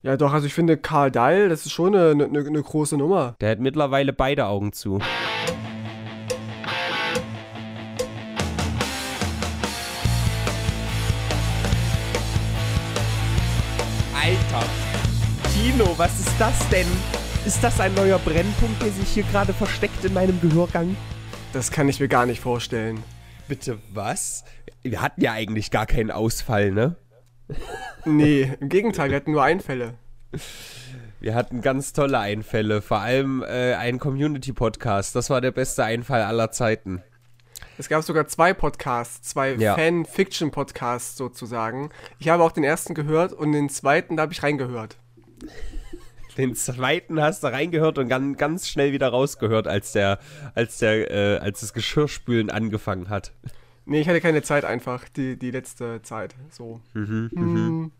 Ja, doch, also ich finde Karl Dahl, das ist schon eine, eine, eine große Nummer. Der hat mittlerweile beide Augen zu. Alter, Tino, was ist das denn? Ist das ein neuer Brennpunkt, der sich hier gerade versteckt in meinem Gehörgang? Das kann ich mir gar nicht vorstellen. Bitte was? Wir hatten ja eigentlich gar keinen Ausfall, ne? Nee, im Gegenteil, wir hatten nur Einfälle. Wir hatten ganz tolle Einfälle, vor allem äh, einen Community-Podcast. Das war der beste Einfall aller Zeiten. Es gab sogar zwei Podcasts, zwei Ja. Fan-Fiction-Podcasts sozusagen. Ich habe auch den ersten gehört und den zweiten, da habe ich reingehört. Den zweiten hast du reingehört und ganz, ganz schnell wieder rausgehört, als der, als der, äh, als das Geschirrspülen angefangen hat. Nee, ich hatte keine Zeit einfach, die, die letzte Zeit. So. Mhm, Hm.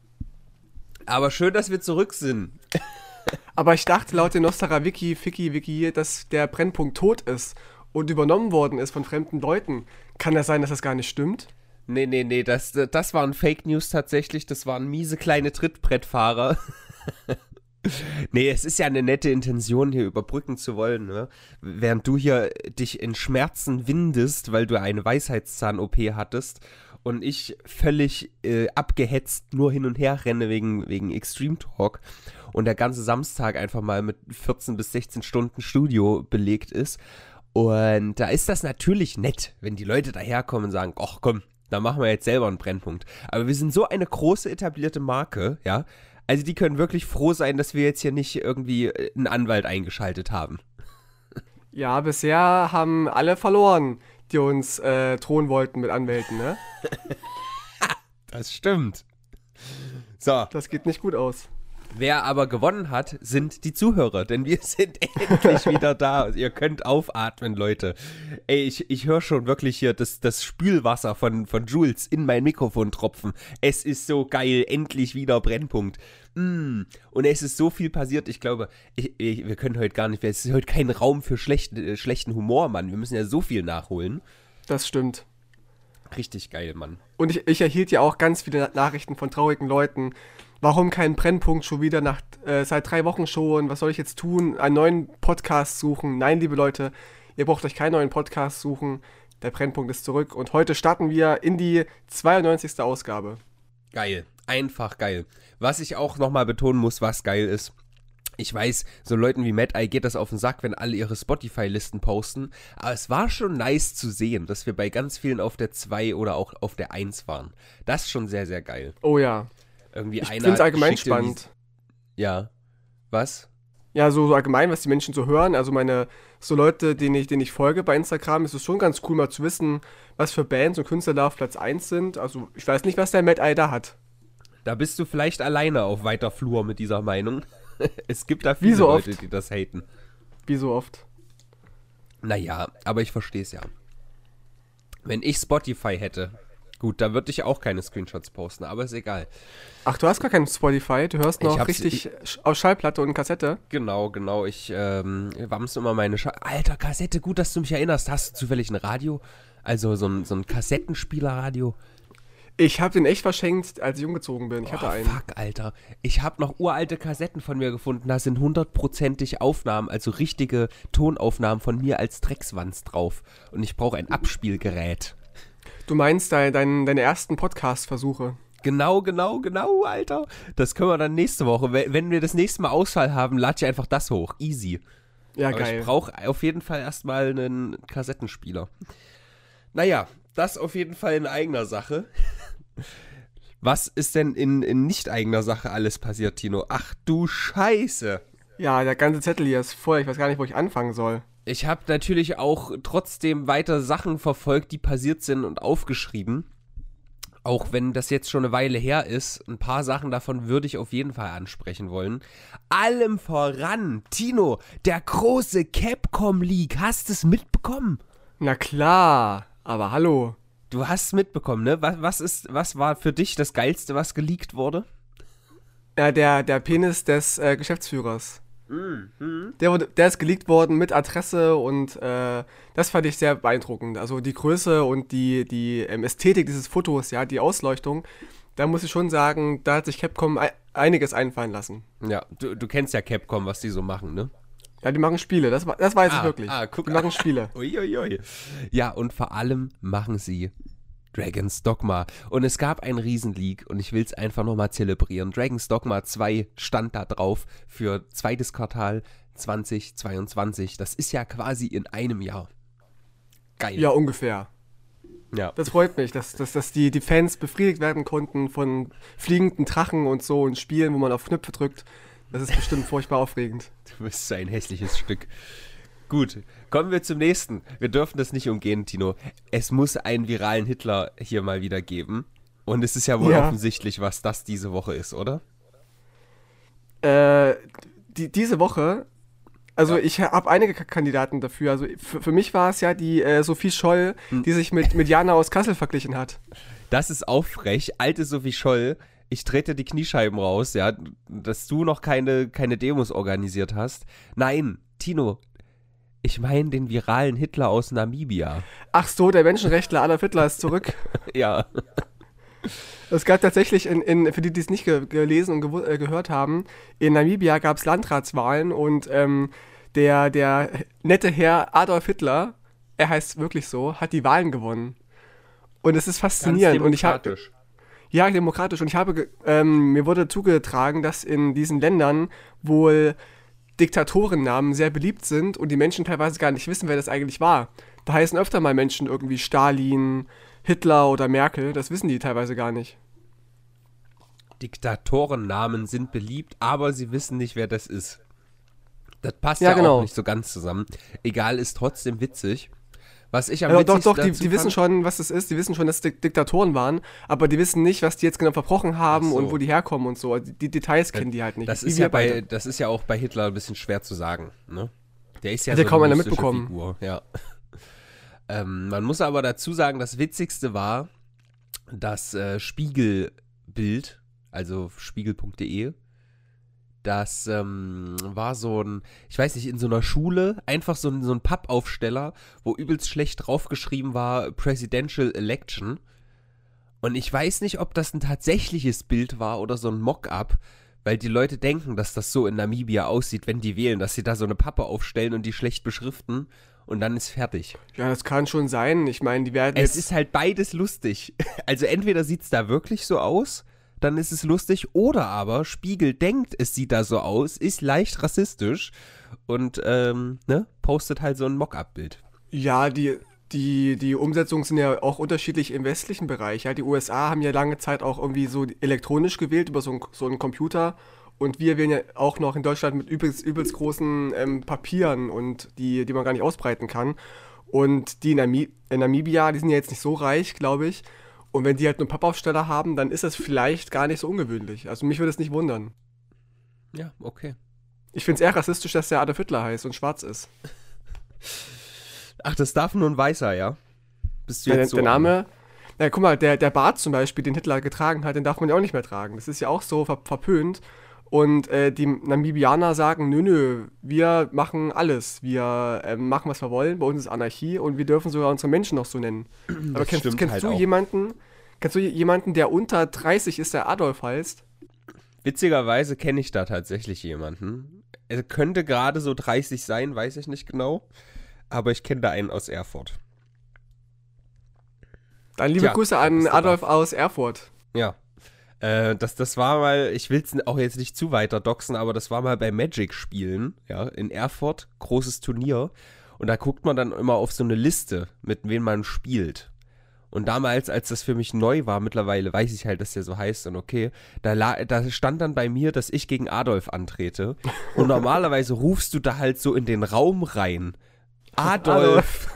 Aber schön, dass wir zurück sind. Aber ich dachte laut der Nostra Wiki, Ficky, Wiki, dass der Brennpunkt tot ist und übernommen worden ist von fremden Leuten. Kann das sein, dass das gar nicht stimmt? Nee, nee, nee, das, das waren Fake News tatsächlich. Das waren miese kleine Trittbrettfahrer. nee, es ist ja eine nette Intention, hier überbrücken zu wollen. Ne? Während du hier dich in Schmerzen windest, weil du eine Weisheitszahn-OP hattest und ich völlig äh, abgehetzt nur hin und her renne wegen, wegen Extreme Talk und der ganze Samstag einfach mal mit 14 bis 16 Stunden Studio belegt ist. Und da ist das natürlich nett, wenn die Leute daherkommen und sagen, ach komm, da machen wir jetzt selber einen Brennpunkt. Aber wir sind so eine große etablierte Marke, ja. Also die können wirklich froh sein, dass wir jetzt hier nicht irgendwie äh, einen Anwalt eingeschaltet haben. Ja, bisher haben alle verloren, die uns äh, drohen wollten mit Anwälten, ne? Das stimmt. So, Das geht nicht gut aus. Wer aber gewonnen hat, sind die Zuhörer, denn wir sind endlich wieder da. Ihr könnt aufatmen, Leute. Ey, ich, ich höre schon wirklich hier das, das Spülwasser von, von Jules in mein Mikrofon tropfen. Es ist so geil, endlich wieder Brennpunkt. Mm. Und es ist so viel passiert, ich glaube, ich, ich, wir können heute gar nicht, es ist heute kein Raum für schlechten, äh, schlechten Humor, Mann. Wir müssen ja so viel nachholen. Das stimmt. Richtig geil, Mann. Und ich, ich erhielt ja auch ganz viele Nachrichten von traurigen Leuten. Warum kein Brennpunkt schon wieder nach, äh, seit drei Wochen schon? Was soll ich jetzt tun? Einen neuen Podcast suchen? Nein, liebe Leute, ihr braucht euch keinen neuen Podcast suchen. Der Brennpunkt ist zurück und heute starten wir in die 92. Ausgabe. Geil. Einfach geil. Was ich auch nochmal betonen muss, was geil ist. Ich weiß, so Leuten wie Matt Eye geht das auf den Sack, wenn alle ihre Spotify-Listen posten. Aber es war schon nice zu sehen, dass wir bei ganz vielen auf der 2 oder auch auf der 1 waren. Das ist schon sehr, sehr geil. Oh ja. Irgendwie Ich einer finde es allgemein spannend. Ja. Was? Ja, so, so allgemein, was die Menschen so hören. Also meine, so Leute, denen ich, denen ich folge bei Instagram, ist es schon ganz cool mal zu wissen, was für Bands und Künstler da auf Platz 1 sind. Also ich weiß nicht, was der Matt Eye da hat. Da bist du vielleicht alleine auf weiter Flur mit dieser Meinung. es gibt da Wie viele so Leute, oft. die das haten. Wie so oft. Naja, aber ich verstehe es ja. Wenn ich Spotify hätte, gut, da würde ich auch keine Screenshots posten, aber ist egal. Ach, du hast gar kein Spotify, du hörst Ich noch richtig sch- aus Schallplatte und Kassette. Genau, genau. Ich ähm, wams immer meine Scha Alter, Kassette, gut, dass du mich erinnerst. Hast du zufällig ein Radio? Also so ein, so ein Kassettenspielerradio? Ich habe den echt verschenkt, als ich umgezogen bin. Ich hatte Oh, einen. fuck, Alter. Ich habe noch uralte Kassetten von mir gefunden. Da sind hundertprozentig Aufnahmen, also richtige Tonaufnahmen von mir als Dreckswanz drauf. Und ich brauche ein Abspielgerät. Du meinst dein, dein, deine ersten Podcast-Versuche. Genau, genau, genau, Alter. Das können wir dann nächste Woche. Wenn wir das nächste Mal Ausfall haben, lade ich einfach das hoch. Easy. Ja, Aber geil. ich brauche auf jeden Fall erstmal einen Kassettenspieler. Naja, das auf jeden Fall in eigener Sache. Was ist denn in, in nicht eigener Sache alles passiert, Tino? Ach du Scheiße. Ja, der ganze Zettel hier ist voll. Ich weiß gar nicht, wo ich anfangen soll. Ich habe natürlich auch trotzdem weiter Sachen verfolgt, die passiert sind und aufgeschrieben. Auch wenn das jetzt schon eine Weile her ist, ein paar Sachen davon würde ich auf jeden Fall ansprechen wollen. Allem voran, Tino, der große Capcom League, hast es mitbekommen? Na klar, aber hallo. Du hast es mitbekommen, ne? Was, was, ist, was war für dich das Geilste, was geleakt wurde? Ja, der, der Penis des äh, Geschäftsführers. Der, wurde, der ist geleakt worden mit Adresse und äh, das fand ich sehr beeindruckend. Also die Größe und die, die ähm, Ästhetik dieses Fotos, ja, die Ausleuchtung, da muss ich schon sagen, da hat sich Capcom, einiges einfallen lassen. Ja, du, du kennst ja Capcom, was die so machen, ne? Ja, die machen Spiele, das, das weiß ich Ah, wirklich. ah, guck die machen Spiele. Uiuiui. Ja, und vor allem machen sie Dragon's Dogma. Und es gab einen Riesenleak und ich will es einfach nochmal zelebrieren. Dragon's Dogma 2 stand da drauf für zweites Quartal 2022. Das ist ja quasi in einem Jahr. Geil. Ja, ungefähr. ja. Das freut mich, dass, dass, dass die, die Fans befriedigt werden konnten von fliegenden Drachen und so und Spielen, wo man auf Knöpfe drückt. Das ist bestimmt furchtbar aufregend. Du bist so ein hässliches Stück. Gut, kommen wir zum nächsten. Wir dürfen das nicht umgehen, Tino. Es muss einen viralen Hitler hier mal wieder geben. Und es ist ja wohl Ja. offensichtlich, was das diese Woche ist, oder? Äh, die, diese Woche, also Ja. ich habe einige Kandidaten dafür. Also für, für mich war es ja die äh, Sophie Scholl, Hm. die sich mit, mit Jana aus Kassel verglichen hat. Das ist auch frech. Alte Sophie Scholl, ich trete die Kniescheiben raus, ja, dass du noch keine, keine Demos organisiert hast. Nein, Tino, ich meine den viralen Hitler aus Namibia. Ach so, der Menschenrechtler Adolf Hitler ist zurück. Ja. Es gab tatsächlich, in, in, für die, die es nicht ge gelesen und gewu- äh, gehört haben, in Namibia gab es Landratswahlen und ähm, der, der nette Herr Adolf Hitler, er heißt wirklich so, hat die Wahlen gewonnen. Und es ist faszinierend. Und ich habe ja, demokratisch. Und ich habe, ge- ähm, mir wurde zugetragen, dass in diesen Ländern wohl Diktatorennamen sehr beliebt sind und die Menschen teilweise gar nicht wissen, wer das eigentlich war. Da heißen öfter mal Menschen irgendwie Stalin, Hitler oder Merkel. Das wissen die teilweise gar nicht. Diktatorennamen sind beliebt, aber sie wissen nicht, wer das ist. Das passt Ja, ja, genau. auch nicht so ganz zusammen. Egal, ist trotzdem witzig. Was ich am Ja, doch, doch, die, die wissen schon, was das ist. Die wissen schon, dass es Dik- Diktatoren waren, aber die wissen nicht, was die jetzt genau verbrochen haben so. und wo die herkommen und so. Die, die Details kennen die halt nicht. Das ist, ja bei, beide. das ist ja auch bei Hitler ein bisschen schwer zu sagen. Ne? Der ist ja Hat so kaum eine einer mitbekommen. Figur. Ja. ähm, man muss aber dazu sagen, das Witzigste war das äh, Spiegelbild, also spiegel.de. Das ähm, war so ein, ich weiß nicht, in so einer Schule, einfach so ein, so ein Pappaufsteller, wo übelst schlecht draufgeschrieben war Presidential Election. Und ich weiß nicht, ob das ein tatsächliches Bild war oder so ein Mock-up, weil die Leute denken, dass das so in Namibia aussieht, wenn die wählen, dass sie da so eine Pappe aufstellen und die schlecht beschriften und dann ist fertig. Ja, das kann schon sein. Ich meine, die werden Es ist halt beides lustig. Also entweder sieht es da wirklich so aus, dann ist es lustig, oder aber Spiegel denkt, es sieht da so aus, ist leicht rassistisch und ähm, ne, postet halt so ein Mock-up-Bild. Ja, die, die, die Umsetzungen sind ja auch unterschiedlich im westlichen Bereich. Ja, die USA haben ja lange Zeit auch irgendwie so elektronisch gewählt über so, ein, so einen Computer. Und wir wählen ja auch noch in Deutschland mit übelst, übelst großen ähm, Papieren und die, die man gar nicht ausbreiten kann. Und die in, Nami in Namibia, die sind ja jetzt nicht so reich, glaube ich. Und wenn die halt nur Pappaufsteller haben, dann ist das vielleicht gar nicht so ungewöhnlich. Also mich würde es nicht wundern. Ja, okay. Ich finde es eher rassistisch, dass der Adolf Hitler heißt und schwarz ist. Ach, das darf nur ein Weißer, ja? Bist du Ja, der, jetzt so der Name, na guck mal, der, der Bart zum Beispiel, den Hitler getragen hat, den darf man ja auch nicht mehr tragen. Das ist ja auch so ver verpönt. Und äh, die Namibianer sagen, nö, nö, wir machen alles. Wir ähm, machen, was wir wollen. Bei uns ist Anarchie und wir dürfen sogar unsere Menschen noch so nennen. Aber kennst, kennst halt du auch. jemanden, kennst du jemanden, der unter 30 ist, der Adolf heißt? Witzigerweise kenne ich da tatsächlich jemanden. Er könnte gerade so 30 sein, weiß ich nicht genau. Aber ich kenne da einen aus Erfurt. Dann liebe Tja, Grüße an Adolf aus Erfurt. Ja. Äh, das, das war mal, ich will es auch jetzt nicht zu weiter doxen, aber das war mal bei Magic spielen, ja, in Erfurt, großes Turnier. Und da guckt man dann immer auf so eine Liste, mit wem man spielt. Und damals, als das für mich neu war, mittlerweile weiß ich halt, dass der so heißt und okay, da, da stand dann bei mir, dass ich gegen Adolf antrete. Und normalerweise rufst du da halt so in den Raum rein. Adolf.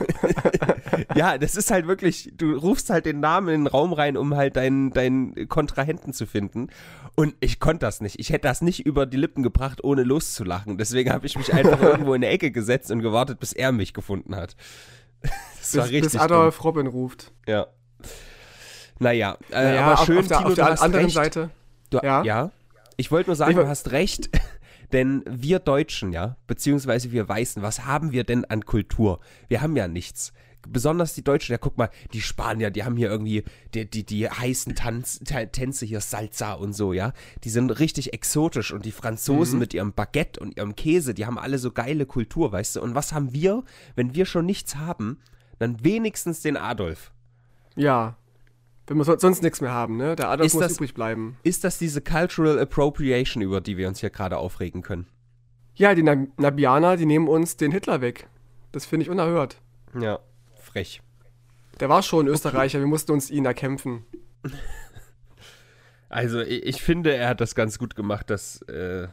ja, das ist halt wirklich, du rufst halt den Namen in den Raum rein, um halt deinen, deinen Kontrahenten zu finden. Und ich konnte das nicht. Ich hätte das nicht über die Lippen gebracht, ohne loszulachen. Deswegen habe ich mich einfach irgendwo in der Ecke gesetzt und gewartet, bis er mich gefunden hat. Das war Bis, richtig bis Adolf Robin ruft. dumm. Ja. Naja, äh, Naja, aber schön, auf der, Tino, auf der du hast anderen recht. Seite. Du, ja. Ja. Ich wollte nur sagen, Ich du hast recht, denn wir Deutschen, ja, beziehungsweise wir Weißen, was haben wir denn an Kultur? Wir haben ja nichts. besonders die Deutschen, ja guck mal, die Spanier, die haben hier irgendwie die, die, die heißen Tanz, Tänze hier, Salsa und so, ja. Die sind richtig exotisch und die Franzosen Mhm. mit ihrem Baguette und ihrem Käse, die haben alle so geile Kultur, weißt du. Und was haben wir, wenn wir schon nichts haben, dann wenigstens den Adolf. Ja. Wenn wir so, sonst nichts mehr haben, ne? Der Adolf Ist muss das- übrig bleiben. Ist das diese Cultural Appropriation, über die wir uns hier gerade aufregen können? Ja, die Nab Nabianer, die nehmen uns den Hitler weg. Das finde ich unerhört. Ja, frech. Der war schon Österreicher, wir mussten uns ihn erkämpfen. Also ich, ich finde, er hat das ganz gut gemacht, dass äh,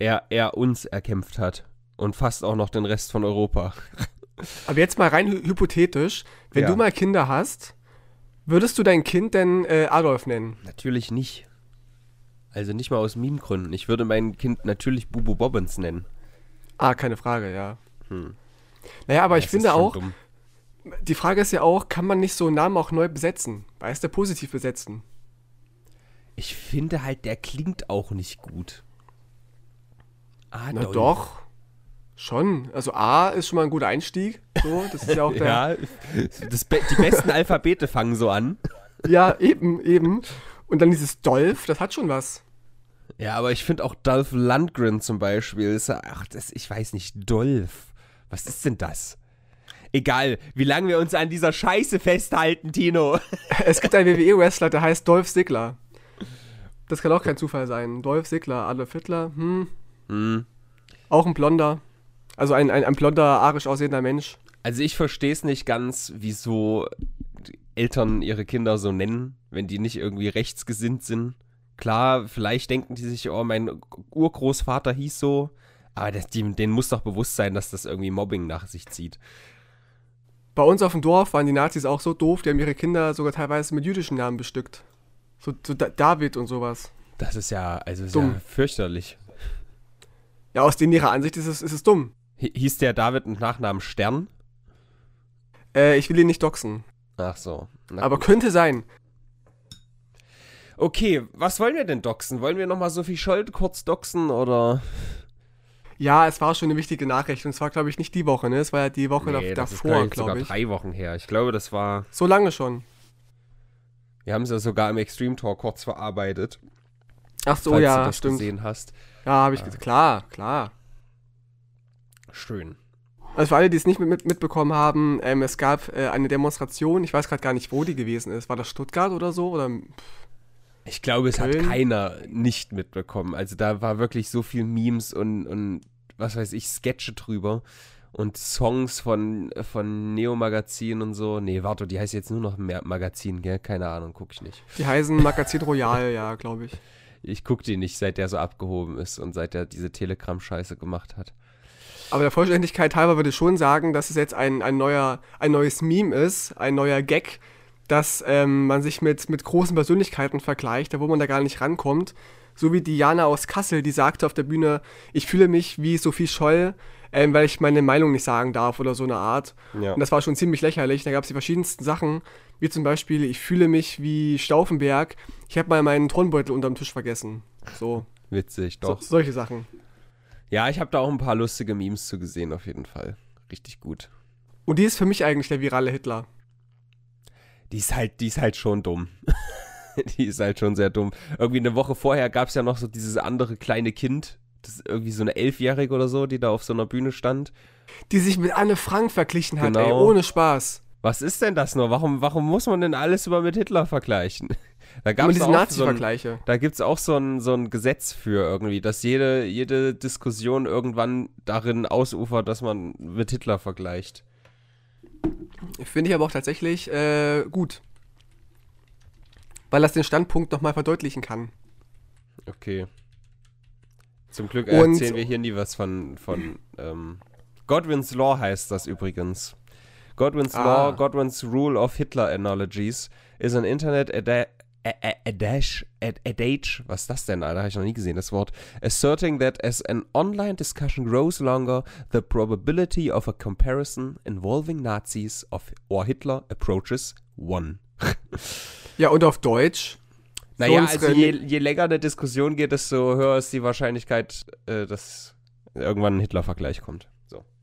er, er uns erkämpft hat. Und fast auch noch den Rest von Europa. Aber jetzt mal rein hy hypothetisch, wenn Ja. du mal Kinder hast, würdest du dein Kind denn äh, Adolf nennen? Natürlich nicht. Also nicht mal aus Meme-Gründen. Ich würde mein Kind natürlich Bubu Bobbins nennen. Ah, keine Frage, ja. Hm. Naja, aber ich Das ist finde auch, dumm. die Frage ist ja auch, kann man nicht so einen Namen auch neu besetzen? Weißt du, positiv besetzen? Ich finde halt, der klingt auch nicht gut. Na Adolf. doch. Schon. Also A ist schon mal ein guter Einstieg. So, das ist ja auch der. Ja, Be die besten Alphabete fangen so an. ja, eben, eben. Und dann dieses Dolph, das hat schon was. Ja, aber ich finde auch Dolph Lundgren zum Beispiel. Ist, ach, das, ich weiß nicht, Dolph. Was ist denn das? Egal, wie lange wir uns an dieser Scheiße festhalten, Tino. Es gibt einen WWE-Wrestler, der heißt Dolph Ziggler. Das kann auch kein Zufall sein. Dolph Ziggler, Adolf Hitler, hm. Hm. Auch ein Blonder. Also ein, ein, ein blonder, arisch aussehender Mensch. Also ich verstehe es nicht ganz, wieso Eltern ihre Kinder so nennen, wenn die nicht irgendwie rechtsgesinnt sind. Klar, vielleicht denken die sich, oh, mein Urgroßvater hieß so, aber das, die, denen muss doch bewusst sein, dass das irgendwie Mobbing nach sich zieht. Bei uns auf dem Dorf waren die Nazis auch so doof, die haben ihre Kinder sogar teilweise mit jüdischen Namen bestückt. So, so Da- David und sowas. Das ist ja, also ist ja fürchterlich. Ja, aus denen ihrer Ansicht ist es, ist es dumm. Hi- Hieß der David mit Nachnamen Stern? Äh, ich will ihn nicht doxen. Ach so. Aber gut. könnte sein. Okay, was wollen wir denn doxen? Wollen wir nochmal Sophie Scholl kurz doxen oder? Ja, es war schon eine wichtige Nachricht. Und es war, glaube ich, nicht die Woche, ne? Es war ja die Woche Nee, da- das ist davor, glaub ich, sogar glaube ich. drei Wochen her. Ich glaube, das war. So lange schon. Wir haben es ja sogar im Extreme Talk kurz verarbeitet. Ach so, falls ja, du das stimmt. gesehen hast. Ja, habe ich gesagt. Klar, klar. Schön. Also für alle, die es nicht mit, mit, mitbekommen haben, ähm, es gab äh, eine Demonstration. Ich weiß gerade gar nicht, wo die gewesen ist. War das Stuttgart oder so? Oder Ich glaube, es hat Köln? keiner nicht mitbekommen. Also da war wirklich so viel Memes und, und was weiß ich, Sketche drüber. Und Songs von, von Neo Magazin und so. Nee, warte, die heißt jetzt nur noch Magazin, gell? Keine Ahnung, guck ich nicht. die heißen Magazin Royal, ja, glaube ich. Ich guck die nicht, seit der so abgehoben ist und seit der diese Telegram-Scheiße gemacht hat. Aber der Vollständigkeit halber würde ich schon sagen, dass es jetzt ein, ein, neuer, ein neues Meme ist, ein neuer Gag, dass ähm, man sich mit, mit großen Persönlichkeiten vergleicht, da wo man da gar nicht rankommt. So wie Diana aus Kassel, die sagte auf der Bühne, ich fühle mich wie Sophie Scholl, ähm, weil ich meine Meinung nicht sagen darf oder so eine Art. Ja. Und das war schon ziemlich lächerlich. Da gab es die verschiedensten Sachen, wie zum Beispiel, ich fühle mich wie Stauffenberg, ich habe mal meinen Turnbeutel unterm Tisch vergessen. So, Witzig, so doch. solche Sachen. Ja, ich habe da auch ein paar lustige Memes zu gesehen, auf jeden Fall. Richtig gut. Und die ist für mich eigentlich der virale Hitler. Die ist halt, die ist halt schon dumm. die ist halt schon sehr dumm. Irgendwie eine Woche vorher gab es ja noch so dieses andere kleine Kind, das ist irgendwie so eine Elfjährige oder so, die da auf so einer Bühne stand. die sich mit Anne Frank verglichen hat, ey, Genau. ohne Spaß. Was ist denn das nur? Warum, warum muss man denn alles immer mit Hitler vergleichen? Da gab's diese auch so ein, Nazi-Vergleiche. da gibt es auch so ein, so ein Gesetz für irgendwie, dass jede, jede Diskussion irgendwann darin ausufert, dass man mit Hitler vergleicht. Finde ich aber auch tatsächlich äh, gut. Weil das den Standpunkt nochmal verdeutlichen kann. Okay. Zum Glück Und- erzählen wir hier nie was von, von ähm, Godwin's Law heißt das übrigens. Godwin's Ah. Law, Godwin's Rule of Hitler Analogies is an Internet ada a- a- adage, ad- adage, was ist das denn, Alter? Habe ich noch nie gesehen, das Wort. Asserting that as an online discussion grows longer, the probability of a comparison involving Nazis of or Hitler approaches one. Ja, und auf Deutsch. Naja, unsere- also je, je länger eine Diskussion geht, desto höher ist die Wahrscheinlichkeit, äh, dass irgendwann ein Hitler-Vergleich kommt.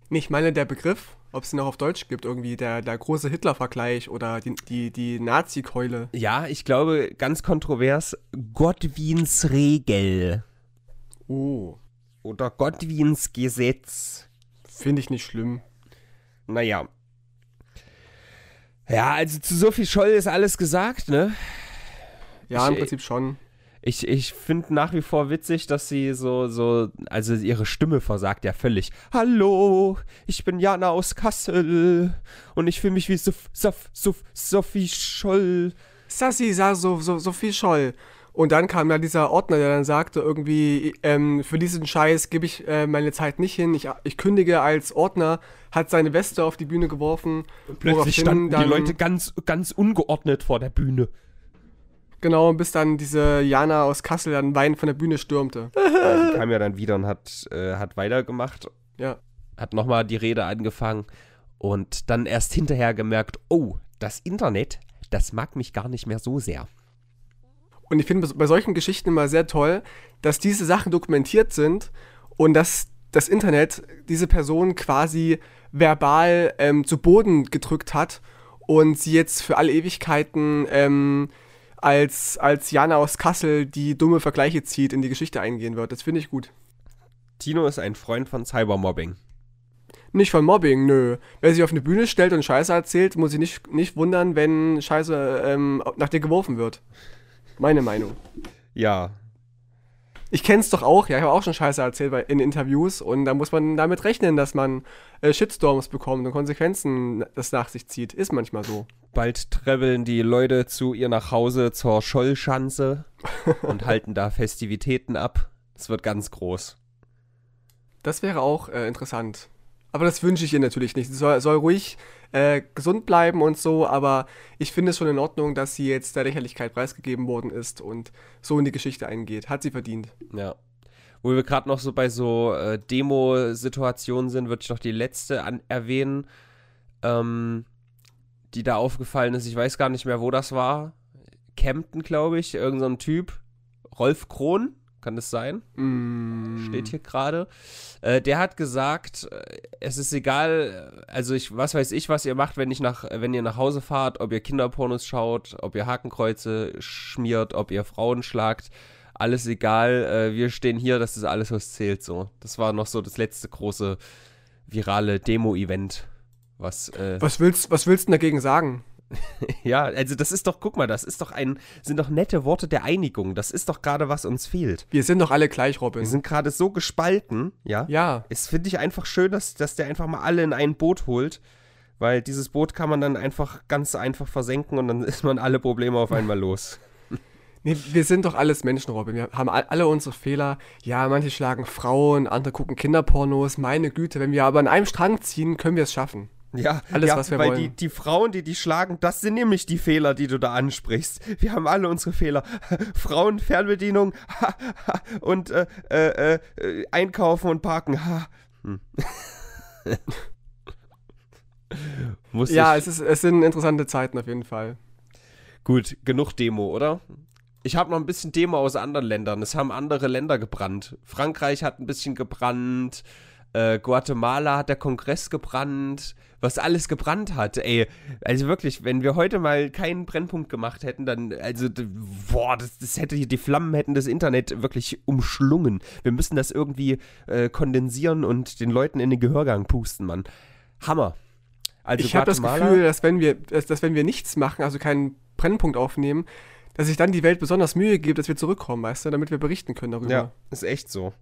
Nee, ich meine der Begriff, ob es ihn noch auf Deutsch gibt, irgendwie der, der große Hitler-Vergleich oder die, die, die Nazi-Keule. Ja, ich glaube, ganz kontrovers, Godwins Regel Oh, oder Godwins Gesetz. finde ich nicht schlimm. Naja. Ja, also zu Sophie Scholl ist alles gesagt, ne? Ja, Ich- im Prinzip schon. Ich, ich finde nach wie vor witzig, dass sie so, so, also ihre Stimme versagt ja völlig. Hallo, ich bin Jana aus Kassel und ich fühle mich wie Sof, Sof, Sof, Sophie Scholl. Sassi sah so, so, so viel Scholl. Und dann kam ja dieser Ordner, der dann sagte, irgendwie, ähm, für diesen Scheiß gebe ich äh, meine Zeit nicht hin. Ich, ich kündige als Ordner, hat seine Weste auf die Bühne geworfen. Plötzlich woraufhin standen die Leute ganz, ganz ungeordnet vor der Bühne. Genau, bis dann diese Jana aus Kassel dann weinend von der Bühne stürmte. Ja, die kam ja dann wieder und hat, äh, hat weitergemacht, Ja. hat nochmal die Rede angefangen und dann erst hinterher gemerkt, oh, das Internet, das mag mich gar nicht mehr so sehr. Und ich finde bei solchen Geschichten immer sehr toll, dass diese Sachen dokumentiert sind und dass das Internet diese Person quasi verbal ähm, zu Boden gedrückt hat und sie jetzt für alle Ewigkeiten ähm, als, als Jana aus Kassel, die dumme Vergleiche zieht, in die Geschichte eingehen wird. Das finde ich gut. Tino ist ein Freund von Cybermobbing. Nicht von Mobbing, nö. Wer sich auf eine Bühne stellt und Scheiße erzählt, muss sich nicht, nicht wundern, wenn Scheiße ähm, nach dir geworfen wird. Meine Meinung. Ja, Ich kenn's doch auch, ja, ich habe auch schon Scheiße erzählt bei, in Interviews und da muss man damit rechnen, dass man äh, Shitstorms bekommt und Konsequenzen das nach sich zieht. Ist manchmal so. bald traveln die Leute zu ihr nach Hause zur Schollschanze und halten da Festivitäten ab. Es wird ganz groß. Das wäre auch äh, interessant. Aber das wünsche ich ihr natürlich nicht. Sie soll, soll ruhig äh, gesund bleiben und so, aber ich finde es schon in Ordnung, dass sie jetzt der Lächerlichkeit preisgegeben worden ist und so in die Geschichte eingeht. Hat sie verdient. Ja. Wo wir gerade noch so bei so äh, Demo-Situationen sind, würde ich noch die letzte an erwähnen, ähm, die da aufgefallen ist. Ich weiß gar nicht mehr, wo das war. Kempten, glaube ich. Irgend so Typ. Rolf Krohn, kann das sein? Mm, steht hier gerade. Äh, der hat gesagt, äh, es ist egal, äh, also ich, was weiß ich, was ihr macht, wenn ich nach, wenn ihr nach Hause fahrt, ob ihr Kinderpornos schaut, ob ihr Hakenkreuze schmiert, ob ihr Frauen schlagt, alles egal. Äh, wir stehen hier, das ist alles, was zählt. So, das war noch so das letzte große virale Demo-Event. Was, äh, Was willst, was willst du dagegen sagen? ja, also das ist doch, guck mal, das ist doch ein, sind doch nette Worte der Einigung. Das ist doch gerade, was uns fehlt. Wir sind doch alle gleich, Robin. Wir sind gerade so gespalten, ja. ja. Es finde ich einfach schön, dass, dass der einfach mal alle in ein Boot holt, weil dieses Boot kann man dann einfach ganz einfach versenken und dann ist man alle Probleme auf einmal los. Nee, wir sind doch alles Menschen, Robin. Wir haben all- alle unsere Fehler. Ja, manche schlagen Frauen, andere gucken Kinderpornos. Meine Güte, wenn wir aber an einem Strang ziehen, können wir es schaffen. Ja, Alles, ja, was wir weil wollen. Die, die Frauen, die die schlagen, das sind nämlich die Fehler, die du da ansprichst. Wir haben alle unsere Fehler. Frauen, Fernbedienung und äh, äh, äh, einkaufen und parken. Hm. Ja, ich, es, ist, es sind interessante Zeiten auf jeden Fall. Gut, genug Demo, oder? Ich habe noch ein bisschen Demo aus anderen Ländern. Es haben andere Länder gebrannt. Frankreich hat ein bisschen gebrannt. Äh, Guatemala hat der Kongress gebrannt. Was alles gebrannt hat, ey. Also wirklich, wenn wir heute mal keinen Brennpunkt gemacht hätten, dann, also, boah, das, das hätte, die Flammen hätten das Internet wirklich umschlungen. Wir müssen das irgendwie äh, kondensieren und den Leuten in den Gehörgang pusten, Mann. Hammer. Also ich habe das Gefühl, dass wenn, wir, dass, dass wenn wir nichts machen, also keinen Brennpunkt aufnehmen, dass sich dann die Welt besonders Mühe gibt, dass wir zurückkommen, weißt du, damit wir berichten können darüber. Ja, ist echt so.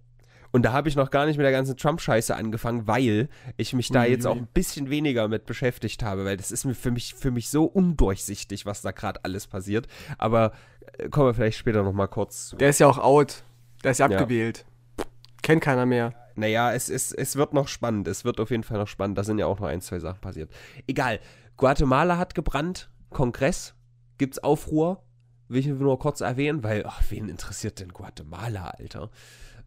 Und da habe ich noch gar nicht mit der ganzen Trump-Scheiße angefangen, weil ich mich da jetzt auch ein bisschen weniger mit beschäftigt habe, weil das ist mir für mich, für mich so undurchsichtig, was da gerade alles passiert. Aber äh, kommen wir vielleicht später noch mal kurz zu. Der ist ja auch out. Der ist ja Ja. abgewählt. Kennt keiner mehr. Naja, es, es, es wird noch spannend. Es wird auf jeden Fall noch spannend. Da sind ja auch noch ein, zwei Sachen passiert. Egal. Guatemala hat gebrannt. Kongress. Gibt's Aufruhr. Will ich nur kurz erwähnen, weil, ach, wen interessiert denn Guatemala, Alter?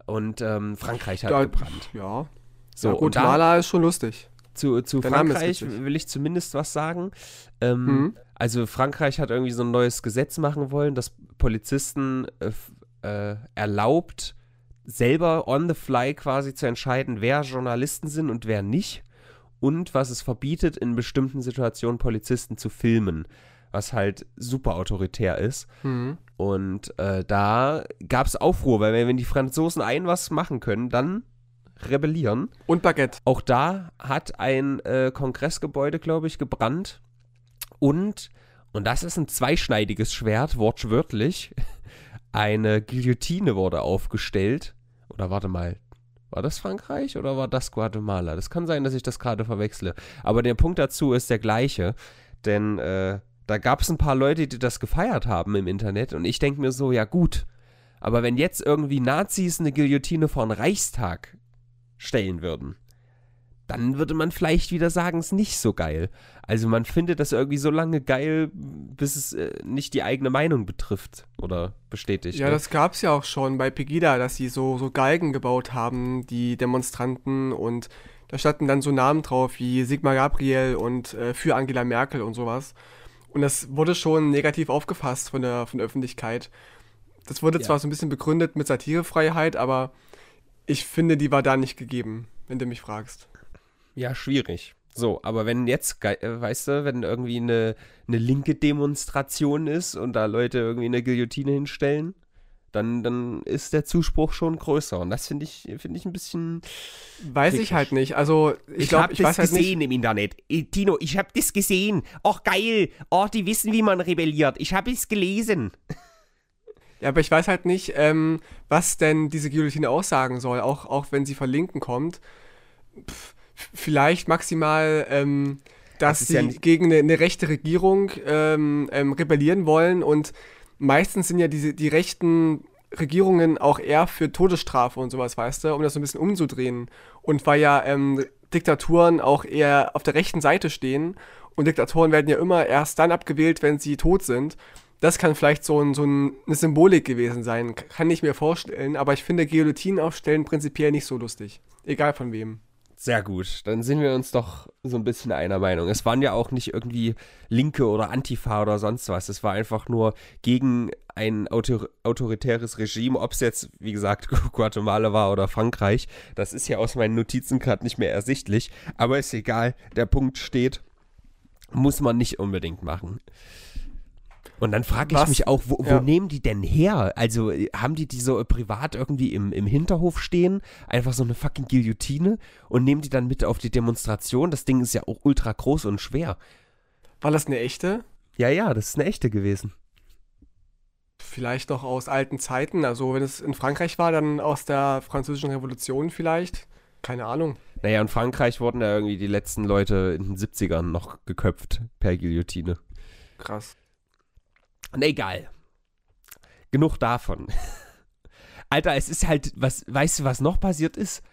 Und ähm, Frankreich hat Da- gebrannt. Ja. So, ja, und gut, da, Maler ist schon lustig. zu, zu Der Frankreich will ich zumindest was sagen. Ähm, Mhm. Also Frankreich hat irgendwie so ein neues Gesetz machen wollen, das Polizisten äh, äh, erlaubt, selber on the fly quasi zu entscheiden, wer Journalisten sind und wer nicht. und was es verbietet, in bestimmten Situationen Polizisten zu filmen, was halt super autoritär ist. Mhm. Und äh, da gab es Aufruhr, weil wenn die Franzosen ein was machen können, dann rebellieren. Und Baguette. Auch da hat ein äh, Kongressgebäude, glaube ich, gebrannt. Und, und das ist ein zweischneidiges Schwert, wortwörtlich, eine Guillotine wurde aufgestellt. Oder warte mal, war das Frankreich oder war das Guatemala? Das kann sein, dass ich das gerade verwechsle. Aber der Punkt dazu ist der gleiche. Denn äh, da gab es ein paar Leute, die das gefeiert haben im Internet. Und ich denke mir so, ja gut. Aber wenn jetzt irgendwie Nazis eine Guillotine vor den Reichstag stellen würden, dann würde man vielleicht wieder sagen, es ist nicht so geil. Also man findet das irgendwie so lange geil, bis es äh, nicht die eigene Meinung betrifft oder bestätigt. Ja, ne? das gab es ja auch schon bei Pegida, dass sie so, so Galgen gebaut haben, die Demonstranten und da standen dann so Namen drauf wie Sigmar Gabriel und äh, für Angela Merkel und sowas. Und das wurde schon negativ aufgefasst von der, von der Öffentlichkeit. Das wurde Ja. zwar so ein bisschen begründet mit Satirefreiheit, aber ich finde, die war da nicht gegeben, wenn du mich fragst. Ja, schwierig. So, aber wenn jetzt, äh, weißt du, wenn irgendwie eine, eine linke Demonstration ist und da Leute irgendwie eine Guillotine hinstellen, dann, dann ist der Zuspruch schon größer. Und das finde ich, finde ich ein bisschen. Weiß ich Kritisch. halt nicht. Also, ich hab glaube, ich weiß halt nicht. im Internet. Tino, ich habe das gesehen. Ach, geil. Oh, die wissen, wie man rebelliert. Ich habe es gelesen. Ja, aber ich weiß halt nicht, ähm, was denn diese Guillotine aussagen soll, auch, auch wenn sie von Linken kommt. Pff, vielleicht maximal, ähm, dass Das sie ja gegen eine, eine rechte Regierung ähm, ähm, rebellieren wollen und meistens sind ja diese, die rechten Regierungen auch eher für Todesstrafe und sowas, weißt du, um das so ein bisschen umzudrehen. Und weil ja ähm, Diktaturen auch eher auf der rechten Seite stehen und Diktatoren werden ja immer erst dann abgewählt, wenn sie tot sind. Das kann vielleicht so, ein, so ein, eine Symbolik gewesen sein, kann ich mir vorstellen, aber ich finde Guillotinen aufstellen prinzipiell nicht so lustig. Egal von wem. Sehr gut, dann sind wir uns doch so ein bisschen einer Meinung. Es waren ja auch nicht irgendwie Linke oder Antifa oder sonst was. Es war einfach nur gegen ein autor autoritäres Regime, ob es jetzt, wie gesagt, Guatemala war oder Frankreich. Das ist ja aus meinen Notizen gerade nicht mehr ersichtlich. Aber ist egal, der Punkt steht, muss man nicht unbedingt machen. Und dann frage ich Was? mich auch, wo, wo Ja. nehmen die denn her? Also äh, haben die die so äh, privat irgendwie im, im Hinterhof stehen? Einfach so eine fucking Guillotine und nehmen die dann mit auf die Demonstration? Das Ding ist ja auch ultra groß und schwer. War das eine echte? Ja, ja, das ist eine echte gewesen. Vielleicht noch aus alten Zeiten. Also wenn es in Frankreich war, dann aus der französischen Revolution vielleicht. Keine Ahnung. Naja, in Frankreich wurden ja irgendwie die letzten Leute in den 70ern noch geköpft per Guillotine. Krass. Na egal. Genug davon. Alter, es ist halt, was, weißt du, was noch passiert ist?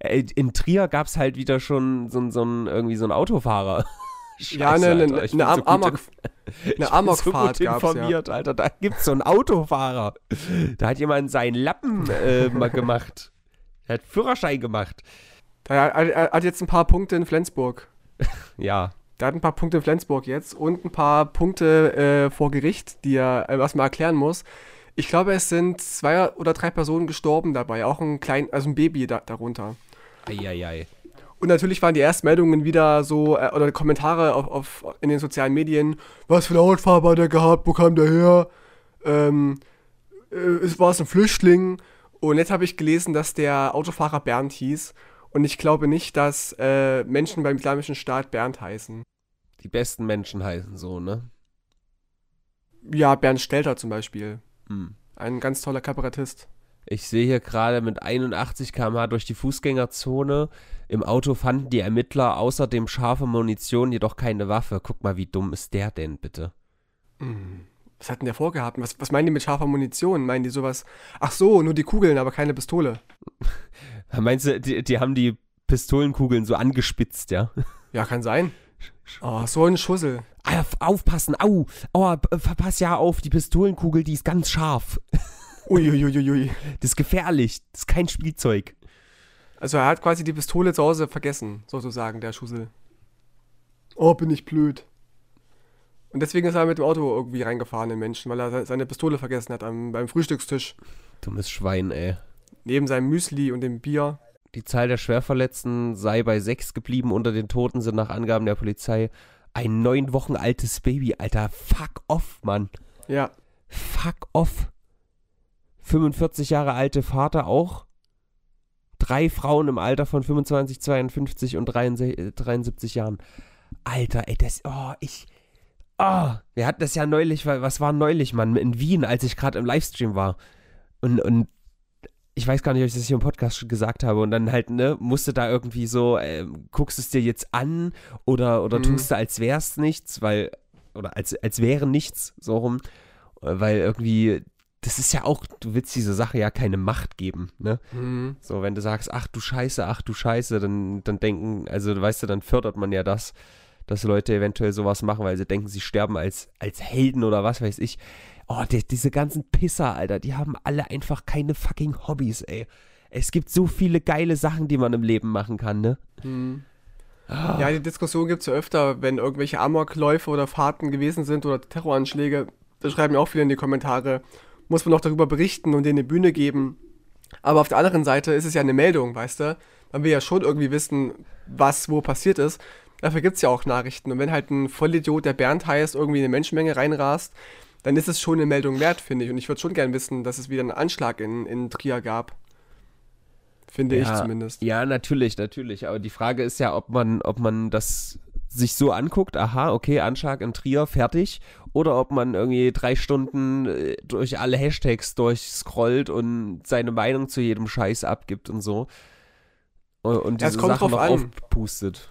Äh, In Trier gab es halt wieder schon so, so ein, irgendwie so ein Autofahrer. ja, Scheiße, eine, Alter, eine, ich bin eine, so Amok, eine Amokfahrt so gab's ja. informiert, Alter. Da gibt's so einen Autofahrer. Da hat jemand seinen Lappen äh, mal gemacht. Er hat Führerschein gemacht. Er hat jetzt ein paar Punkte in Flensburg. Ja. Der hat ein paar Punkte in Flensburg jetzt und ein paar Punkte äh, vor Gericht, die er äh, erstmal erklären muss. Ich glaube, es sind zwei oder drei Personen gestorben dabei, auch ein klein, also ein Baby da, darunter. Eieiei. Und natürlich waren die Erstmeldungen wieder so, äh, oder Kommentare auf, auf, in den sozialen Medien, was für eine Hautfarbe hat er gehabt, wo kam der her, ähm, äh, es war es ein Flüchtling. Und jetzt habe ich gelesen, dass der Autofahrer Bernd hieß. Und ich glaube nicht, dass äh, Menschen beim Islamischen Staat Bernd heißen. Die besten Menschen heißen so, ne? Ja, Bernd Stelter zum Beispiel. Hm. Ein ganz toller Kabarettist. Ich sehe hier gerade mit 81 km/h durch die Fußgängerzone. Im Auto fanden die Ermittler außerdem scharfe Munition, jedoch keine Waffe. Guck mal, wie dumm ist der denn bitte? Hm. Was hatten der vorgehabt? Was, was meinen die mit scharfer Munition? Meinen die sowas? Ach so, nur die Kugeln, aber keine Pistole. Meinst du, die, die haben die Pistolenkugeln so angespitzt, ja? Ja, kann sein. Oh, so ein Schussel. Ah, aufpassen, au, oh, p- pass ja auf, die Pistolenkugel, die ist ganz scharf. Uiuiuiui. Das ist gefährlich, das ist kein Spielzeug. Also er hat quasi die Pistole zu Hause vergessen, sozusagen, der Schussel. Oh, bin ich blöd. Und deswegen ist er mit dem Auto irgendwie reingefahren, den Menschen, weil er se- seine Pistole vergessen hat am, beim Frühstückstisch. Dummes Schwein, ey. Neben seinem Müsli und dem Bier. die Zahl der Schwerverletzten sei bei sechs geblieben. Unter den Toten sind nach Angaben der Polizei ein neun Wochen altes Baby. Alter, fuck off, Mann. Ja. Fuck off. 45 Jahre alte Vater auch. Drei Frauen im Alter von 25, 52 und 73 Jahren. Alter, ey, das, oh, ich, oh, wir hatten das ja neulich, was war neulich, Mann, in Wien, als ich gerade im Livestream war. Und, und ich weiß gar nicht, ob ich das hier im Podcast schon gesagt habe. Und dann halt, ne, musste da irgendwie so, äh, guckst es dir jetzt an oder, oder mhm. tust du, als wär's nichts, weil, oder als, als wäre nichts, so rum. Weil irgendwie, das ist ja auch, du willst diese Sache ja keine Macht geben, ne? Mhm. So, wenn du sagst, ach du Scheiße, ach du Scheiße, dann, dann denken, also weißt du, dann fördert man ja das, dass Leute eventuell sowas machen, weil sie denken, sie sterben als, als Helden oder was weiß ich. Oh, die, diese ganzen Pisser, Alter, die haben alle einfach keine fucking Hobbys, ey. Es gibt so viele geile Sachen, die man im Leben machen kann, ne? Mhm. Oh. Ja, die Diskussion gibt es ja öfter, wenn irgendwelche Amokläufe oder Fahrten gewesen sind oder Terroranschläge. Da schreiben ja auch viele in die Kommentare. Muss man auch darüber berichten und denen eine Bühne geben. Aber auf der anderen Seite ist es ja eine Meldung, weißt du? Man will ja schon irgendwie wissen, was wo passiert ist. Dafür gibt es ja auch Nachrichten. Und wenn halt ein Vollidiot, der Bernd heißt, irgendwie in eine Menschenmenge reinrast, dann ist es schon eine Meldung wert, finde ich. Und ich würde schon gern wissen, dass es wieder einen Anschlag in, in Trier gab. Finde ja, ich zumindest. Ja, natürlich, natürlich. Aber die Frage ist ja, ob man, ob man das sich so anguckt, aha, okay, Anschlag in Trier, fertig. Oder ob man irgendwie drei Stunden äh, durch alle Hashtags durchscrollt und seine Meinung zu jedem Scheiß abgibt und so. Und diese ja, Sachen noch an. aufpustet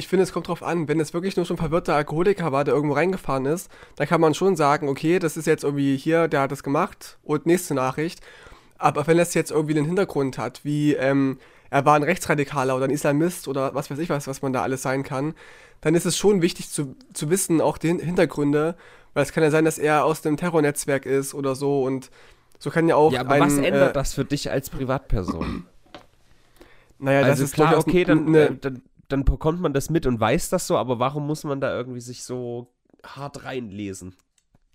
ich finde, es kommt drauf an. Wenn es wirklich nur schon verwirrter Alkoholiker war, der irgendwo reingefahren ist, dann kann man schon sagen, okay, das ist jetzt irgendwie hier, der hat das gemacht und nächste Nachricht. Aber wenn das jetzt irgendwie einen Hintergrund hat, wie ähm, er war ein Rechtsradikaler oder ein Islamist oder was weiß ich was, was man da alles sein kann, dann ist es schon wichtig zu, zu wissen, auch die Hintergründe, weil es kann ja sein, dass er aus dem Terrornetzwerk ist oder so und so kann ja auch. Ja, aber ein, was ändert äh, das für dich als Privatperson? Naja, also das ist klar, okay, dann, eine, dann, dann bekommt man das mit und weiß das so, aber warum muss man da irgendwie sich so hart reinlesen?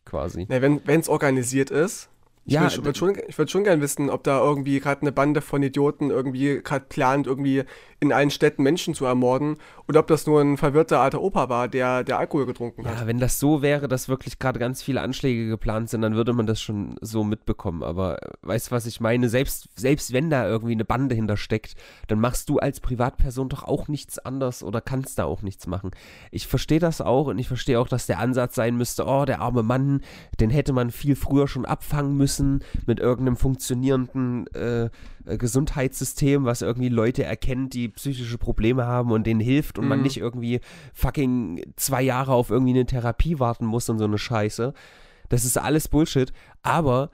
Quasi. Na, wenn es organisiert ist, ich ja, würde schon, ich würd schon gern wissen, ob da irgendwie gerade eine Bande von Idioten irgendwie gerade plant, irgendwie in allen Städten Menschen zu ermorden oder ob das nur ein verwirrter alter Opa war, der, der Alkohol getrunken hat. Ja, wenn das so wäre, dass wirklich gerade ganz viele Anschläge geplant sind, dann würde man das schon so mitbekommen. Aber äh, weißt du, was ich meine? Selbst, selbst wenn da irgendwie eine Bande hintersteckt, dann machst du als Privatperson doch auch nichts anders oder kannst da auch nichts machen. Ich verstehe das auch und ich verstehe auch, dass der Ansatz sein müsste, oh, der arme Mann, den hätte man viel früher schon abfangen müssen müssen mit irgendeinem funktionierenden äh, äh, Gesundheitssystem, was irgendwie Leute erkennt, die psychische Probleme haben und denen hilft und mhm. man nicht irgendwie fucking zwei Jahre auf irgendwie eine Therapie warten muss und so eine Scheiße. Das ist alles Bullshit. Aber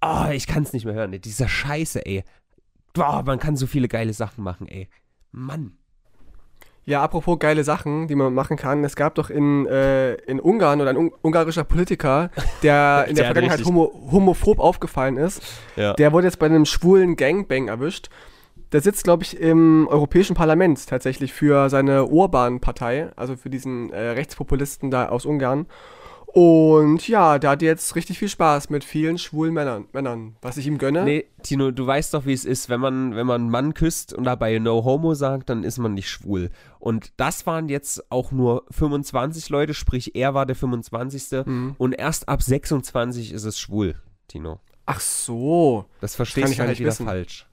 oh, ich kann es nicht mehr hören. Dieser Scheiße, ey. Boah, man kann so viele geile Sachen machen, ey. Mann. Ja, apropos geile Sachen, die man machen kann. Es gab doch in, äh, in Ungarn oder ein un ungarischer Politiker, der in der, der Vergangenheit homo homophob aufgefallen ist. Ja. Der wurde jetzt bei einem schwulen Gangbang erwischt. Der sitzt, glaube ich, im Europäischen Parlament tatsächlich für seine Orban-Partei, also für diesen äh, Rechtspopulisten da aus Ungarn. Und ja, der hat jetzt richtig viel Spaß mit vielen schwulen Männern, Männern, was ich ihm gönne. Nee, Tino, du weißt doch, wie es ist, wenn man, wenn man einen Mann küsst und dabei No Homo sagt, dann ist man nicht schwul. Und das waren jetzt auch nur 25 Leute, sprich, er war der 25. Mhm. Und erst ab 26 ist es schwul, Tino. Ach so. Das verstehst das du halt wieder wissen. falsch.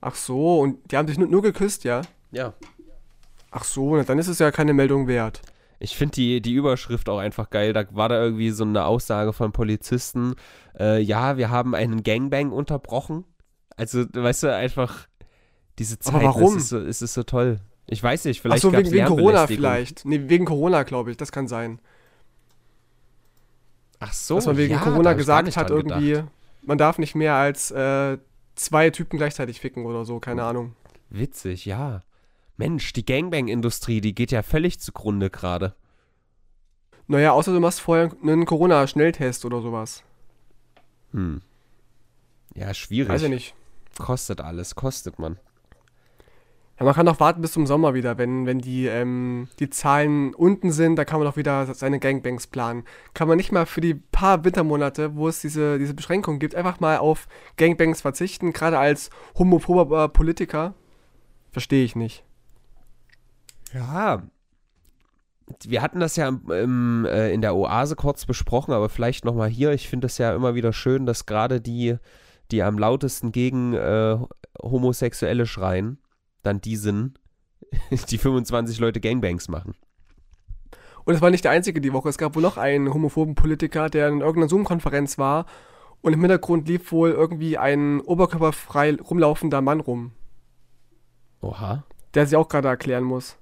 Ach so, und die haben sich nur, nur geküsst, ja? Ja. Ach so, dann ist es ja keine Meldung wert. Ich finde die, die Überschrift auch einfach geil. Da war da irgendwie so eine Aussage von Polizisten. Äh, ja, wir haben einen Gangbang unterbrochen. Also, weißt du, einfach diese Zeit. Aber warum? Ist es so, ist es so toll. Ich weiß nicht, vielleicht. Ach so, wegen, wegen Corona vielleicht. Nee, wegen Corona, glaube ich. Das kann sein. Ach so. Dass man wegen ja, Corona gesagt hat, irgendwie, gedacht. man darf nicht mehr als äh, zwei Typen gleichzeitig ficken oder so, keine Ahnung. Witzig, ja. Mensch, die Gangbang-Industrie, die geht ja völlig zugrunde gerade. Naja, außer du machst vorher einen Corona-Schnelltest oder sowas. Hm. Ja, schwierig. Weiß ich nicht. Kostet alles, kostet man. Ja, man kann auch warten bis zum Sommer wieder, wenn, wenn die, ähm, die Zahlen unten sind, da kann man auch wieder seine Gangbangs planen. Kann man nicht mal für die paar Wintermonate, wo es diese, diese Beschränkung gibt, einfach mal auf Gangbangs verzichten, gerade als homophober Politiker? Verstehe ich nicht. Ja. Wir hatten das ja im, im, äh, in der Oase kurz besprochen, aber vielleicht nochmal hier. Ich finde es ja immer wieder schön, dass gerade die, die am lautesten gegen äh, Homosexuelle schreien, dann die sind, die 25 Leute Gangbangs machen. Und es war nicht der einzige die Woche. Es gab wohl noch einen homophoben Politiker, der in irgendeiner Zoom-Konferenz war und im Hintergrund lief wohl irgendwie ein oberkörperfrei rumlaufender Mann rum. Oha. Der sich auch gerade erklären muss.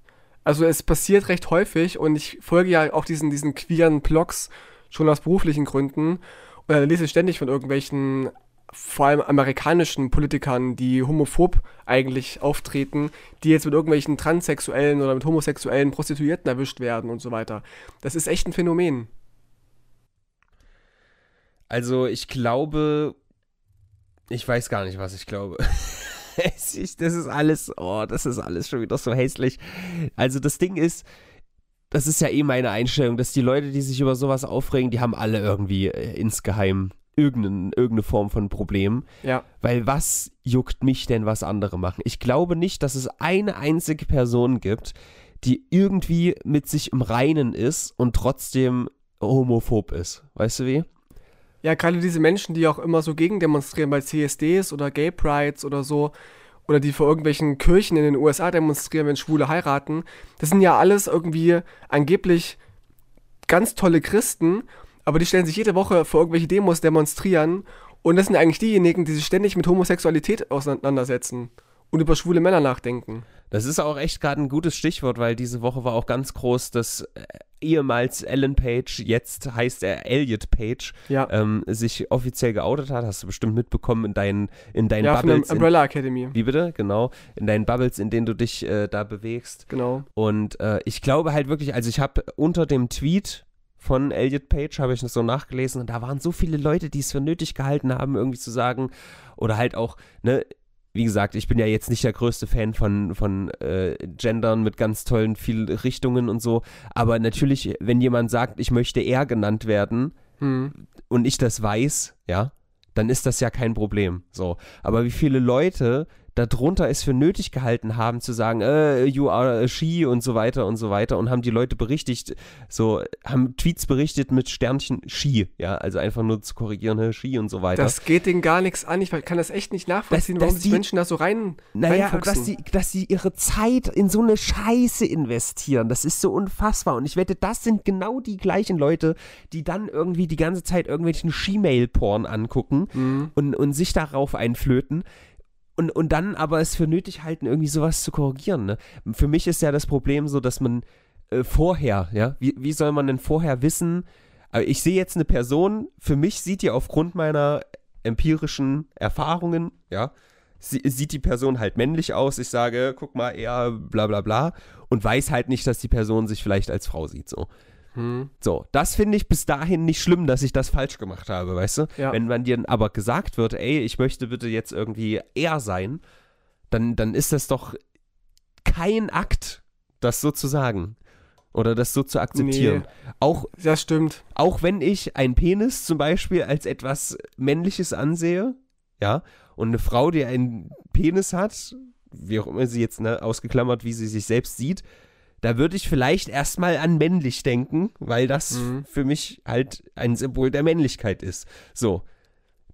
Also es passiert recht häufig und ich folge ja auch diesen, diesen queeren Blogs schon aus beruflichen Gründen. Und da lese ich ständig von irgendwelchen vor allem amerikanischen Politikern, die homophob eigentlich auftreten, die jetzt mit irgendwelchen Transsexuellen oder mit homosexuellen Prostituierten erwischt werden und so weiter. Das ist echt ein Phänomen. Also ich glaube, ich weiß gar nicht, was ich glaube. das ist alles, oh, das ist alles schon wieder so hässlich. Also das Ding ist, das ist ja eh meine Einstellung, dass die Leute, die sich über sowas aufregen, die haben alle irgendwie äh, insgeheim irgendeine, irgendeine Form von Problem. Ja. Weil was juckt mich denn, was andere machen? Ich glaube nicht, dass es eine einzige Person gibt, die irgendwie mit sich im Reinen ist und trotzdem homophob ist. Weißt du wie? Ja, gerade diese Menschen, die auch immer so gegen demonstrieren bei CSDs oder Gay Prides oder so, oder die vor irgendwelchen Kirchen in den USA demonstrieren, wenn Schwule heiraten, das sind ja alles irgendwie angeblich ganz tolle Christen aber die stellen sich jede Woche vor irgendwelche Demos demonstrieren und das sind eigentlich diejenigen, die sich ständig mit Homosexualität auseinandersetzen und über schwule Männer nachdenken. Das ist auch echt gerade ein gutes Stichwort, weil diese Woche war auch ganz groß, dass äh, ehemals Alan Page, jetzt heißt er Elliot Page, ja. ähm, sich offiziell geoutet hat. Hast du bestimmt mitbekommen in deinen, in deinen ja, Bubbles. Von Umbrella Academy. Wie bitte? Genau. In deinen Bubbles, in denen du dich äh, da bewegst. Genau. Und äh, ich glaube halt wirklich, also ich habe unter dem Tweet von Elliot Page, habe ich noch so nachgelesen, und da waren so viele Leute, die es für nötig gehalten haben, irgendwie zu sagen, oder halt auch, ne, wie gesagt, ich bin ja jetzt nicht der größte Fan von, von äh, Gendern mit ganz tollen vielen Richtungen und so, aber natürlich, wenn jemand sagt, ich möchte er genannt werden hm. und ich das weiß, ja, dann ist das ja kein Problem. So. Aber wie viele Leute darunter es für nötig gehalten haben, zu sagen, äh, you are a she und so weiter und so weiter und haben die Leute berichtigt, so, haben Tweets berichtet mit Sternchen she, ja, also einfach nur zu korrigieren, hey, she und so weiter. Das geht denen gar nichts an, ich kann das echt nicht nachvollziehen, dass, warum dass die Menschen da so rein Naja, dass sie, dass sie ihre Zeit in so eine Scheiße investieren, das ist so unfassbar und ich wette, das sind genau die gleichen Leute, die dann irgendwie die ganze Zeit irgendwelchen She-Mail-Porn angucken mhm. und, und sich darauf einflöten und, und dann aber es für nötig halten, irgendwie sowas zu korrigieren. Ne? Für mich ist ja das Problem so, dass man äh, vorher, ja, wie, wie soll man denn vorher wissen, aber ich sehe jetzt eine Person, für mich sieht die aufgrund meiner empirischen Erfahrungen, ja, sie, sieht die Person halt männlich aus. Ich sage, guck mal, eher bla bla bla und weiß halt nicht, dass die Person sich vielleicht als Frau sieht, so. Hm. So, das finde ich bis dahin nicht schlimm, dass ich das falsch gemacht habe, weißt du? Ja. Wenn man dir aber gesagt wird, ey, ich möchte bitte jetzt irgendwie er sein, dann, dann ist das doch kein Akt, das so zu sagen. Oder das so zu akzeptieren. Nee. Auch, Das stimmt. auch wenn ich einen Penis zum Beispiel als etwas Männliches ansehe, ja, und eine Frau, die einen Penis hat, wie auch immer sie jetzt ne, ausgeklammert, wie sie sich selbst sieht, da würde ich vielleicht erstmal an männlich denken, weil das Mhm. für mich halt ein Symbol der Männlichkeit ist. So.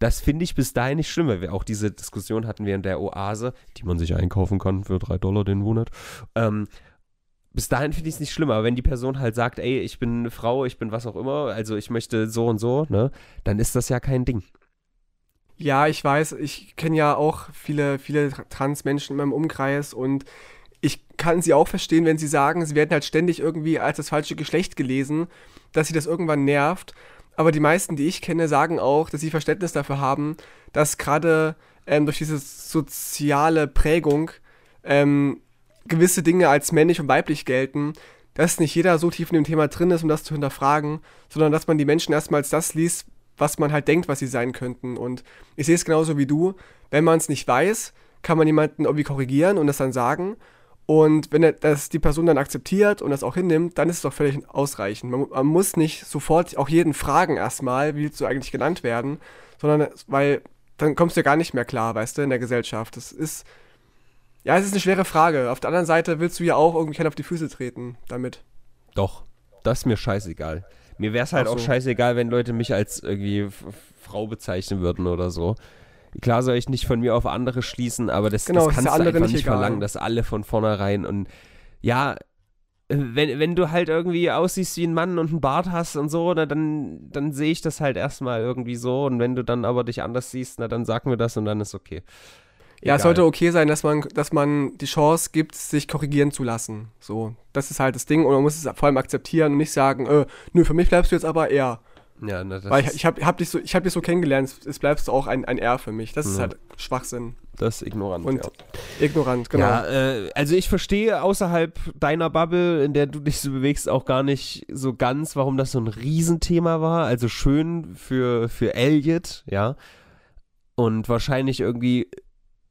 Das finde ich bis dahin nicht schlimm, weil wir auch diese Diskussion hatten während der Oase, die man sich einkaufen kann für drei Dollar den Monat. Ähm, bis dahin finde ich es nicht schlimm, aber wenn die Person halt sagt, ey, ich bin eine Frau, ich bin was auch immer, also ich möchte so und so, ne, dann ist das ja kein Ding. Ja, ich weiß, ich kenne ja auch viele, viele Trans-Menschen in meinem Umkreis und ich kann sie auch verstehen, wenn sie sagen, sie werden halt ständig irgendwie als das falsche Geschlecht gelesen, dass sie das irgendwann nervt. Aber die meisten, die ich kenne, sagen auch, dass sie Verständnis dafür haben, dass gerade ähm, durch diese soziale Prägung ähm, gewisse Dinge als männlich und weiblich gelten, dass nicht jeder so tief in dem Thema drin ist, um das zu hinterfragen, sondern dass man die Menschen erstmal als das liest, was man halt denkt, was sie sein könnten. Und ich sehe es genauso wie du. Wenn man es nicht weiß, kann man jemanden irgendwie korrigieren und das dann sagen. Und wenn er, das die Person dann akzeptiert und das auch hinnimmt, dann ist es doch völlig ausreichend. Man, man muss nicht sofort auch jeden fragen erstmal, wie willst du eigentlich genannt werden, sondern weil dann kommst du ja gar nicht mehr klar, weißt du, in der Gesellschaft. Das ist, ja, es ist eine schwere Frage. Auf der anderen Seite willst du ja auch irgendwie keinen auf die Füße treten damit. Doch, das ist mir scheißegal. Mir wäre es halt so. auch scheißegal, wenn Leute mich als irgendwie Frau bezeichnen würden oder so. Klar soll ich nicht von mir auf andere schließen, aber das, Genau, das kannst du einfach nicht nicht egal. verlangen, dass alle von vornherein und ja, äh, wenn, wenn du halt irgendwie aussiehst wie ein Mann und einen Bart hast und so, na, dann, dann sehe ich das halt erstmal irgendwie so und wenn du dann aber dich anders siehst, na, dann sag mir das und dann ist okay. Ja, es Egal. sollte okay sein, dass man, dass man die Chance gibt, sich korrigieren zu lassen. So, das ist halt das Ding und man muss es vor allem akzeptieren und nicht sagen, äh, nö, für mich bleibst du jetzt aber er. Ja, na, das, Weil ich, ich habe hab dich, so, ich hab dich so kennengelernt, es- bleibst du auch ein, ein R für mich. Das ist halt Schwachsinn das ist ignorant. und ja. ignorant, genau. Ja, äh, also ich verstehe außerhalb deiner Bubble, in der du dich so bewegst, auch gar nicht so ganz, warum das so ein Riesenthema war. Also schön für, für Elliot, ja. Und wahrscheinlich irgendwie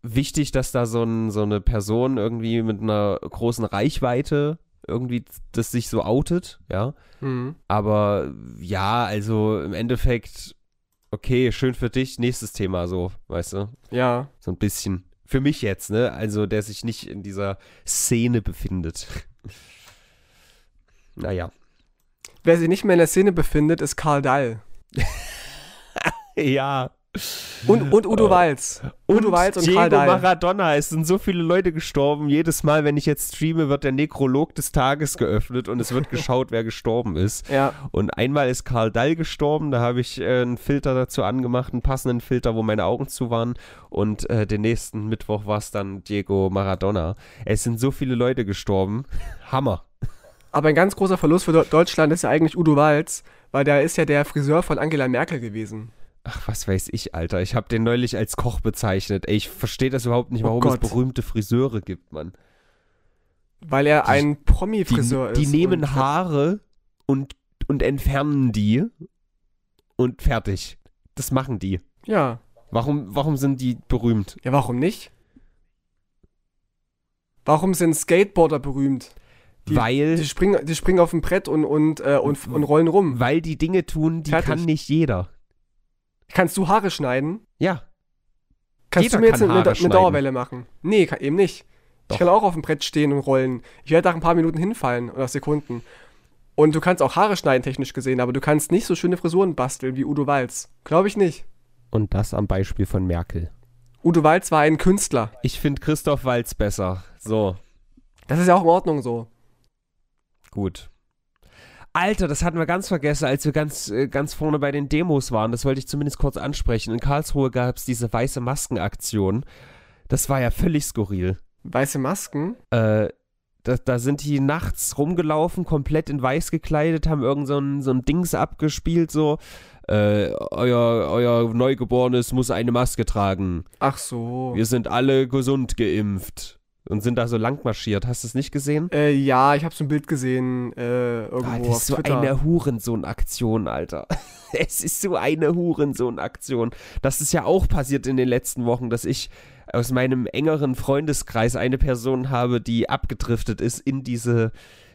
wichtig, dass da so, ein, so eine Person irgendwie mit einer großen Reichweite irgendwie das sich so outet, ja. Mhm. Aber ja, also im Endeffekt, okay, schön für dich, nächstes Thema so, weißt du? Ja. So ein bisschen. Für mich jetzt, ne? Also, der sich nicht in dieser Szene befindet. naja. Wer sich nicht mehr in der Szene befindet, ist Karl Dall. Ja. Und, und Udo. Walz. Udo Walz und Diego Karl Dall. Maradona. Es sind so viele Leute gestorben. Jedes Mal, wenn ich jetzt streame, wird der Nekrolog des Tages geöffnet und es wird geschaut, wer gestorben ist. Ja. Und einmal ist Karl Dall gestorben, da habe ich äh, einen Filter dazu angemacht, einen passenden Filter, wo meine Augen zu waren. Und äh, den nächsten Mittwoch war es dann Diego Maradona. Es sind so viele Leute gestorben. Hammer. Aber ein ganz großer Verlust für Deu- Deutschland ist ja eigentlich Udo Walz, weil der ist ja der Friseur von Angela Merkel gewesen. Ach, was weiß ich, Alter. Ich habe den neulich als Koch bezeichnet. Ey, ich verstehe das überhaupt nicht, Oh warum es Gott. berühmte Friseure gibt, Mann. Weil er Die- ein Die, Promi-Friseur die ist. nehmen und- Haare und, und entfernen die und fertig. Das machen die. Ja. Warum, warum sind die berühmt? Ja, warum nicht? Warum sind Skateboarder berühmt? Die- weil, Die springen, die springen auf dem Brett und, und, äh, und, und rollen rum. weil die Dinge tun, die Fertig. kann nicht jeder. Kannst du Haare schneiden? Ja. Kannst Jeder du mir jetzt kann eine, Haare eine schneiden. Dauerwelle machen? Nee, kann, eben nicht. Doch. Ich kann auch auf dem Brett stehen und rollen. Ich werde nach ein paar Minuten hinfallen oder Sekunden. Und du kannst auch Haare schneiden, technisch gesehen, aber du kannst nicht so schöne Frisuren basteln wie Udo Walz. Glaube ich nicht. Und das am Beispiel von Merkel. Udo Walz war ein Künstler. Ich finde Christoph Walz besser. So, Das ist ja auch in Ordnung so. gut. Alter, das hatten wir ganz vergessen, als wir ganz, äh, ganz vorne bei den Demos waren. Das wollte ich zumindest kurz ansprechen. In Karlsruhe gab es diese weiße Maskenaktion. Das war ja völlig skurril. Weiße Masken. Äh, da, da sind die nachts rumgelaufen, komplett in weiß gekleidet, haben irgend so ein, so ein Dings abgespielt, so, äh, euer, euer Neugeborenes muss eine Maske tragen. Ach so. Wir sind alle gesund geimpft. Und sind da so lang marschiert. Hast du es nicht gesehen? Äh, ja, ich habe so ein Bild gesehen äh, irgendwo auf das ist so Twitter. eine Hurensohn-Aktion, Alter. Es ist so eine Hurensohn-Aktion. Das ist ja auch passiert in den letzten Wochen, dass ich aus meinem engeren Freundeskreis eine Person habe, die abgedriftet ist in diese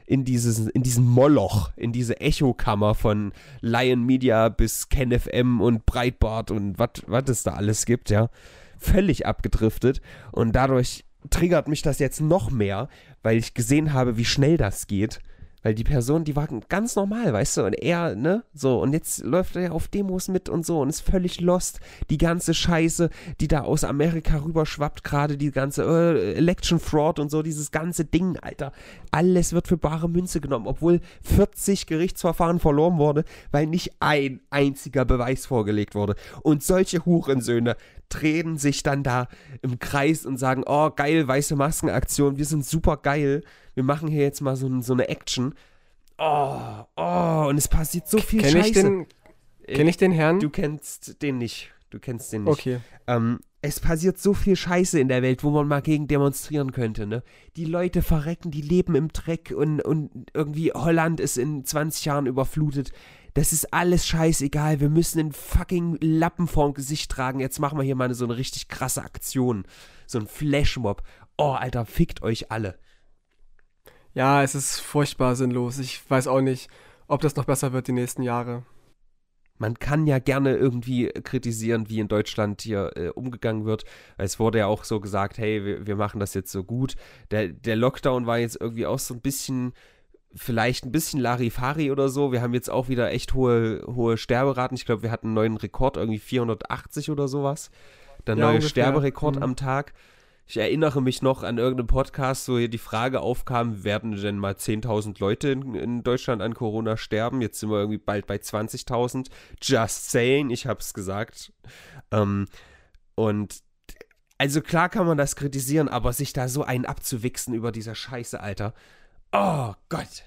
in dieses in diesen Moloch, in diese Echokammer von Lion Media bis KenFM und Breitbart und was was es da alles gibt, ja. Völlig abgedriftet und dadurch triggert mich das jetzt noch mehr, weil ich gesehen habe, wie schnell das geht. Weil die Person, die war ganz normal, weißt du, und er, ne, so, und jetzt läuft er ja auf Demos mit und so und ist völlig lost. Die ganze Scheiße, die da aus Amerika rüberschwappt, gerade die ganze äh, Election Fraud und so, dieses ganze Ding, Alter. Alles wird für bare Münze genommen, obwohl 40 Gerichtsverfahren verloren wurde, weil nicht ein einziger Beweis vorgelegt wurde. Und solche Hurensöhne drehen sich dann da im Kreis und sagen, oh geil, weiße Maskenaktion, wir sind super geil, wir machen hier jetzt mal so, so eine Action. Oh, oh, und es passiert so viel Kenne Scheiße. ich, den, kenn ich den Herrn? Du kennst den nicht. Du kennst den nicht. okay. Ähm, es passiert so viel Scheiße in der Welt, wo man mal gegen demonstrieren könnte, ne? Die Leute verrecken, die leben im Dreck und, und irgendwie Holland ist in 20 Jahren überflutet. Das ist alles scheißegal. Wir müssen einen fucking Lappen vorm Gesicht tragen. Jetzt machen wir hier mal so eine richtig krasse Aktion. So ein Flashmob. Oh, Alter, fickt euch alle. Ja, es ist furchtbar sinnlos. Ich weiß auch nicht, ob das noch besser wird die nächsten Jahre. Man kann ja gerne irgendwie kritisieren, wie in Deutschland hier äh, umgegangen wird. Es wurde ja auch so gesagt, hey, wir, wir machen das jetzt so gut. Der, der Lockdown war jetzt irgendwie auch so ein bisschen vielleicht ein bisschen Larifari oder so. Wir haben jetzt auch wieder echt hohe, hohe Sterberaten. Ich glaube, wir hatten einen neuen Rekord, irgendwie 480 oder sowas. Der ja, neue ungefähr. Sterberekord mhm. am Tag. Ich erinnere mich noch an irgendeinen Podcast, wo hier die Frage aufkam, werden denn mal 10.000 Leute in, in, Deutschland an Corona sterben? Jetzt sind wir irgendwie bald bei 20.000. Just saying, ich habe es gesagt. Ähm, und also klar kann man das kritisieren, aber sich da so einen abzuwichsen über dieser Scheiße, Alter. Oh Gott.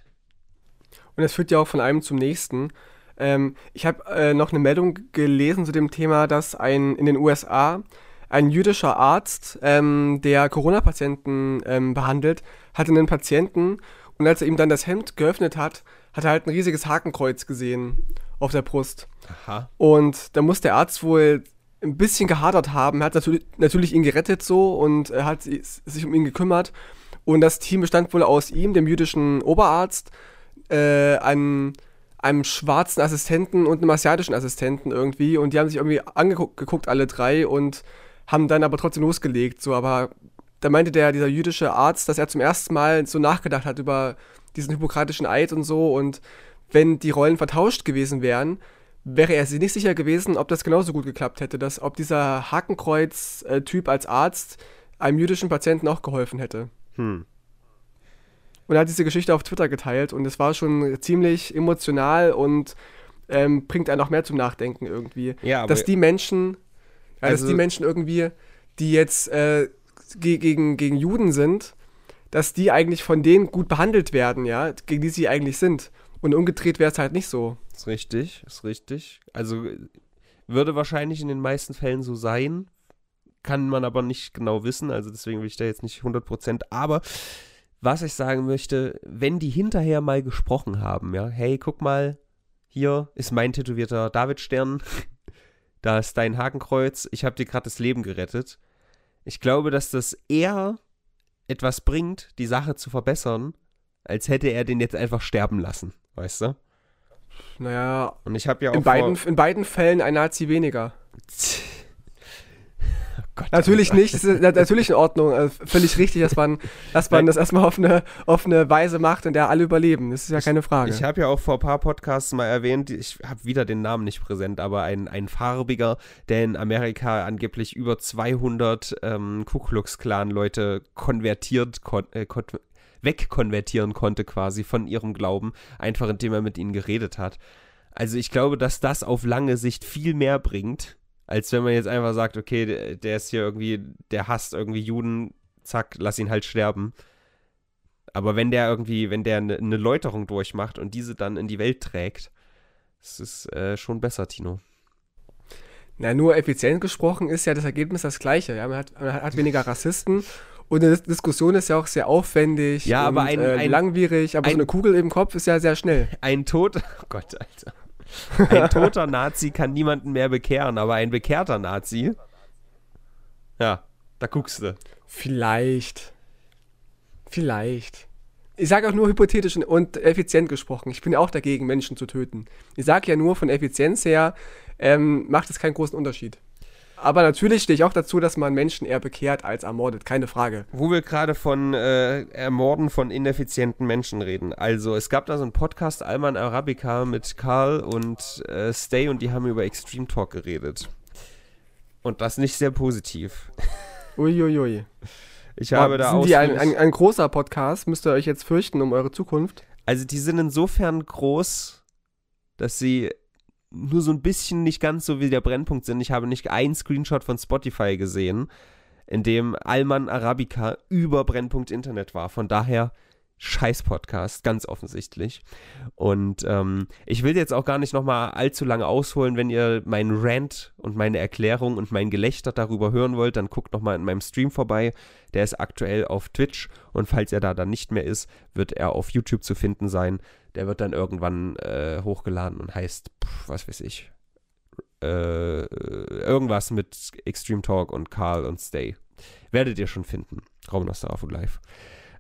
Und es führt ja auch von einem zum nächsten. Ähm, ich habe äh, noch eine Meldung gelesen zu dem Thema, dass ein in den USA ein jüdischer Arzt, ähm, der Corona-Patienten ähm, behandelt, hatte einen Patienten und als er ihm dann das Hemd geöffnet hat, hat er halt ein riesiges Hakenkreuz gesehen auf der Brust. Aha. Und da muss der Arzt wohl ein bisschen gehadert haben. Er hat natürlich, natürlich ihn gerettet so und er hat sich um ihn gekümmert. Und das Team bestand wohl aus ihm, dem jüdischen Oberarzt, äh, einem, einem schwarzen Assistenten und einem asiatischen Assistenten irgendwie. Und die haben sich irgendwie angeguckt, alle drei, und haben dann aber trotzdem losgelegt. So, aber da meinte der, dieser jüdische Arzt, dass er zum ersten Mal so nachgedacht hat über diesen hippokratischen Eid und so. Und wenn die Rollen vertauscht gewesen wären, wäre er sich nicht sicher gewesen, ob das genauso gut geklappt hätte, dass ob dieser Hakenkreuz-Typ als Arzt einem jüdischen Patienten auch geholfen hätte. Hm. Und er hat diese Geschichte auf Twitter geteilt und es war schon ziemlich emotional und ähm, bringt einen auch mehr zum Nachdenken irgendwie. Ja, dass die Menschen, ja, also dass die Menschen irgendwie, die jetzt äh, gegen, gegen Juden sind, dass die eigentlich von denen gut behandelt werden, ja, gegen die sie eigentlich sind. Und umgedreht wäre es halt nicht so. Ist richtig, ist richtig. Also würde wahrscheinlich in den meisten Fällen so sein, kann man aber nicht genau wissen, also deswegen will ich da jetzt nicht 100%, aber was ich sagen möchte, wenn die hinterher mal gesprochen haben, ja, hey, guck mal, hier ist mein tätowierter Davidstern, da ist dein Hakenkreuz, ich habe dir gerade das Leben gerettet. Ich glaube, dass das eher etwas bringt, die Sache zu verbessern, als hätte er den jetzt einfach sterben lassen, weißt du? Naja, und ich habe ja auch in beiden, in beiden Fällen ein Nazi weniger. Gott, natürlich nicht, das ist natürlich in Ordnung, also völlig richtig, dass man, dass man das erstmal auf eine, auf eine Weise macht, in der alle überleben. Das ist ja keine Frage. Ich, ich habe ja auch vor ein paar Podcasts mal erwähnt, ich habe wieder den Namen nicht präsent, aber ein, ein farbiger, der in Amerika angeblich über 200 ähm, Ku Klux Klan Leute konvertiert, kon äh, kon wegkonvertieren konnte quasi von ihrem Glauben, einfach indem er mit ihnen geredet hat. Also ich glaube, dass das auf lange Sicht viel mehr bringt, als wenn man jetzt einfach sagt, okay, der, der ist hier irgendwie, der hasst irgendwie Juden, zack, lass ihn halt sterben. Aber wenn der irgendwie, wenn der eine ne Läuterung durchmacht und diese dann in die Welt trägt, das ist äh, schon besser, Tino. Na, nur effizient gesprochen ist ja das Ergebnis das gleiche. Ja? Man, hat, man hat weniger Rassisten und eine Diskussion ist ja auch sehr aufwendig ja, aber ein, äh, ein, langwierig, aber ein, so eine Kugel im Kopf ist ja sehr schnell. Ein Tod, oh Gott, Alter. Ein toter Nazi kann niemanden mehr bekehren, aber ein bekehrter Nazi, ja, da guckst du. Vielleicht. Vielleicht. Ich sage auch nur hypothetisch und effizient gesprochen. Ich bin auch dagegen, Menschen zu töten. Ich sage ja nur, von Effizienz her ähm, macht es keinen großen Unterschied. Aber natürlich stehe ich auch dazu, dass man Menschen eher bekehrt als ermordet, keine Frage. Wo wir gerade von äh, Ermorden von ineffizienten Menschen reden. Also, es gab da so einen Podcast, Alman Arabica, mit Karl und äh, Stay und die haben über Extreme Talk geredet. Und das nicht sehr positiv. Uiuiui. Ui, ui. Ich habe da sind die ein, ein, ein großer Podcast? Müsst ihr euch jetzt fürchten um eure Zukunft? Also, die sind insofern groß, dass sie nur so ein bisschen nicht ganz so wie der Brennpunkt sind. Ich habe nicht einen Screenshot von Spotify gesehen, in dem Alman Arabica über Brennpunkt Internet war. Von daher Scheiß-Podcast, ganz offensichtlich. Und ähm, ich will jetzt auch gar nicht nochmal allzu lange ausholen. Wenn ihr meinen Rant und meine Erklärung und mein Gelächter darüber hören wollt, dann guckt nochmal in meinem Stream vorbei. Der ist aktuell auf Twitch und falls er da dann nicht mehr ist, wird er auf YouTube zu finden sein. Der wird dann irgendwann äh, hochgeladen und heißt, pff, was weiß ich, äh, irgendwas mit Extreme Talk und Karl und Stay. Werdet ihr schon finden. Raum Nostalgia Live.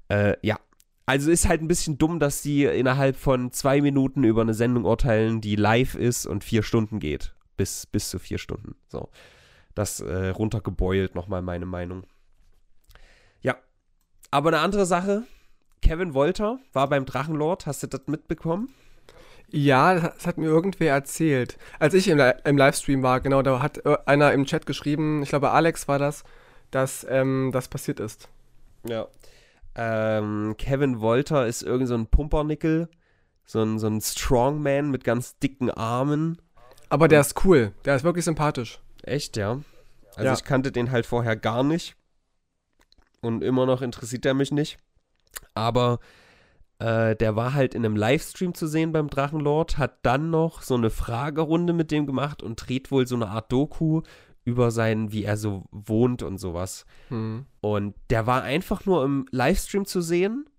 Äh, ja, also ist halt ein bisschen dumm, dass die innerhalb von zwei Minuten über eine Sendung urteilen, die live ist und vier Stunden geht. Bis, bis zu vier Stunden. So. Das äh, runtergebeult, nochmal meine Meinung. Ja. Aber eine andere Sache. Kevin Wolter war beim Drachenlord. Hast du das mitbekommen? Ja, das hat mir irgendwer erzählt. Als ich im, im Livestream war, genau, da hat äh, einer im Chat geschrieben, ich glaube Alex war das, dass ähm, das passiert ist. Ja. Ähm, Kevin Wolter ist irgend so ein Pumpernickel, so ein, so ein Strongman mit ganz dicken Armen. Aber der ist cool, der ist wirklich sympathisch. Echt, ja? Also Ja. ich kannte den halt vorher gar nicht. Und immer noch interessiert er mich nicht. Aber äh, der war halt in einem Livestream zu sehen beim Drachenlord, hat dann noch so eine Fragerunde mit dem gemacht und dreht wohl so eine Art Doku über sein, wie er so wohnt und sowas. Hm. Und der war einfach nur im Livestream zu sehen,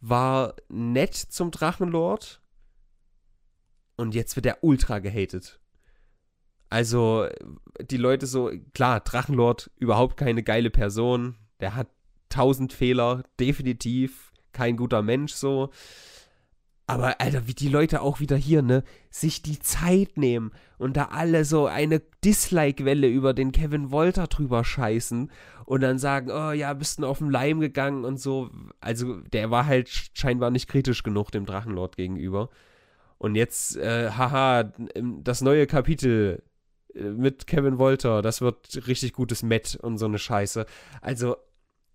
war nett zum Drachenlord und jetzt wird er ultra gehatet. Also, die Leute so, klar, Drachenlord, überhaupt keine geile Person, der hat tausend Fehler, definitiv kein guter Mensch so. Aber, Alter, wie die Leute auch wieder hier, ne, sich die Zeit nehmen und da alle so eine Dislike-Welle über den Kevin Wolter drüber scheißen und dann sagen, oh ja, bist du auf den Leim gegangen und so. Also, der war halt scheinbar nicht kritisch genug dem Drachenlord gegenüber. Und jetzt, äh, haha, das neue Kapitel äh, mit Kevin Wolter, das wird richtig gutes Met und so eine Scheiße. Also,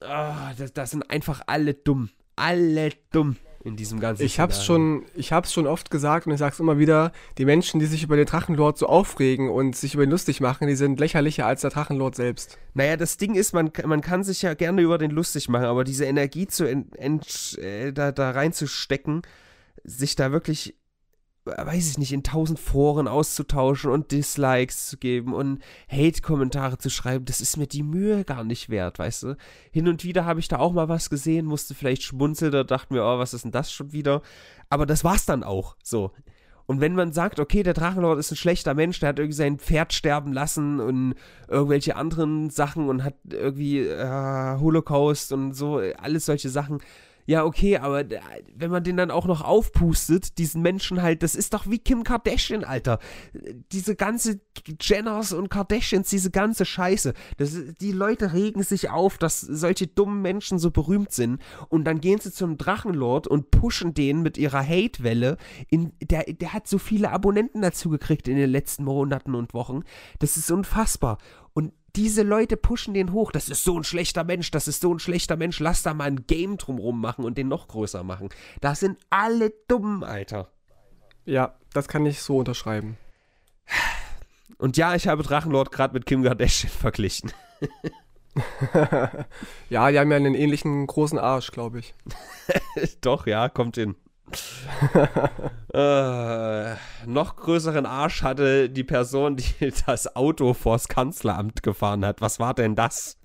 ah, das, das sind einfach alle dumm. Alle dumm in diesem ganzen Ich hab's Szenario. schon, ich hab's schon oft gesagt und ich sag's immer wieder, die Menschen, die sich über den Drachenlord so aufregen und sich über ihn lustig machen, die sind lächerlicher als der Drachenlord selbst. Naja, das Ding ist, man, man kann sich ja gerne über den lustig machen, aber diese Energie zu ent, ent, äh, da, da reinzustecken, sich da wirklich, weiß ich nicht, in tausend Foren auszutauschen und Dislikes zu geben und Hate-Kommentare zu schreiben, das ist mir die Mühe gar nicht wert, weißt du? Hin und wieder habe ich da auch mal was gesehen, musste vielleicht schmunzeln, da dachte mir, oh, was ist denn das schon wieder? Aber das war's dann auch, so. Und wenn man sagt, okay, der Drachenlord ist ein schlechter Mensch, der hat irgendwie sein Pferd sterben lassen und irgendwelche anderen Sachen und hat irgendwie äh, Holocaust und so, alles solche Sachen. Ja, okay, aber wenn man den dann auch noch aufpustet, diesen Menschen halt, das ist doch wie Kim Kardashian, Alter. Diese ganze Jenners und Kardashians, diese ganze Scheiße. Das, die Leute regen sich auf, dass solche dummen Menschen so berühmt sind und dann gehen sie zum Drachenlord und pushen den mit ihrer Hate-Welle. Der, der hat so viele Abonnenten dazu gekriegt in den letzten Monaten und Wochen. Das ist unfassbar. Und diese Leute pushen den hoch. Das ist so ein schlechter Mensch, das ist so ein schlechter Mensch. Lass da mal ein Game drumrum machen und den noch größer machen. Das sind alle dumm, Alter. Ja, das kann ich so unterschreiben. Und ja, ich habe Drachenlord gerade mit Kim Kardashian verglichen. Ja, die haben ja einen ähnlichen großen Arsch, glaube ich. Doch, ja, kommt hin. äh, noch größeren Arsch hatte die Person, die das Auto vors Kanzleramt gefahren hat. Was war denn das?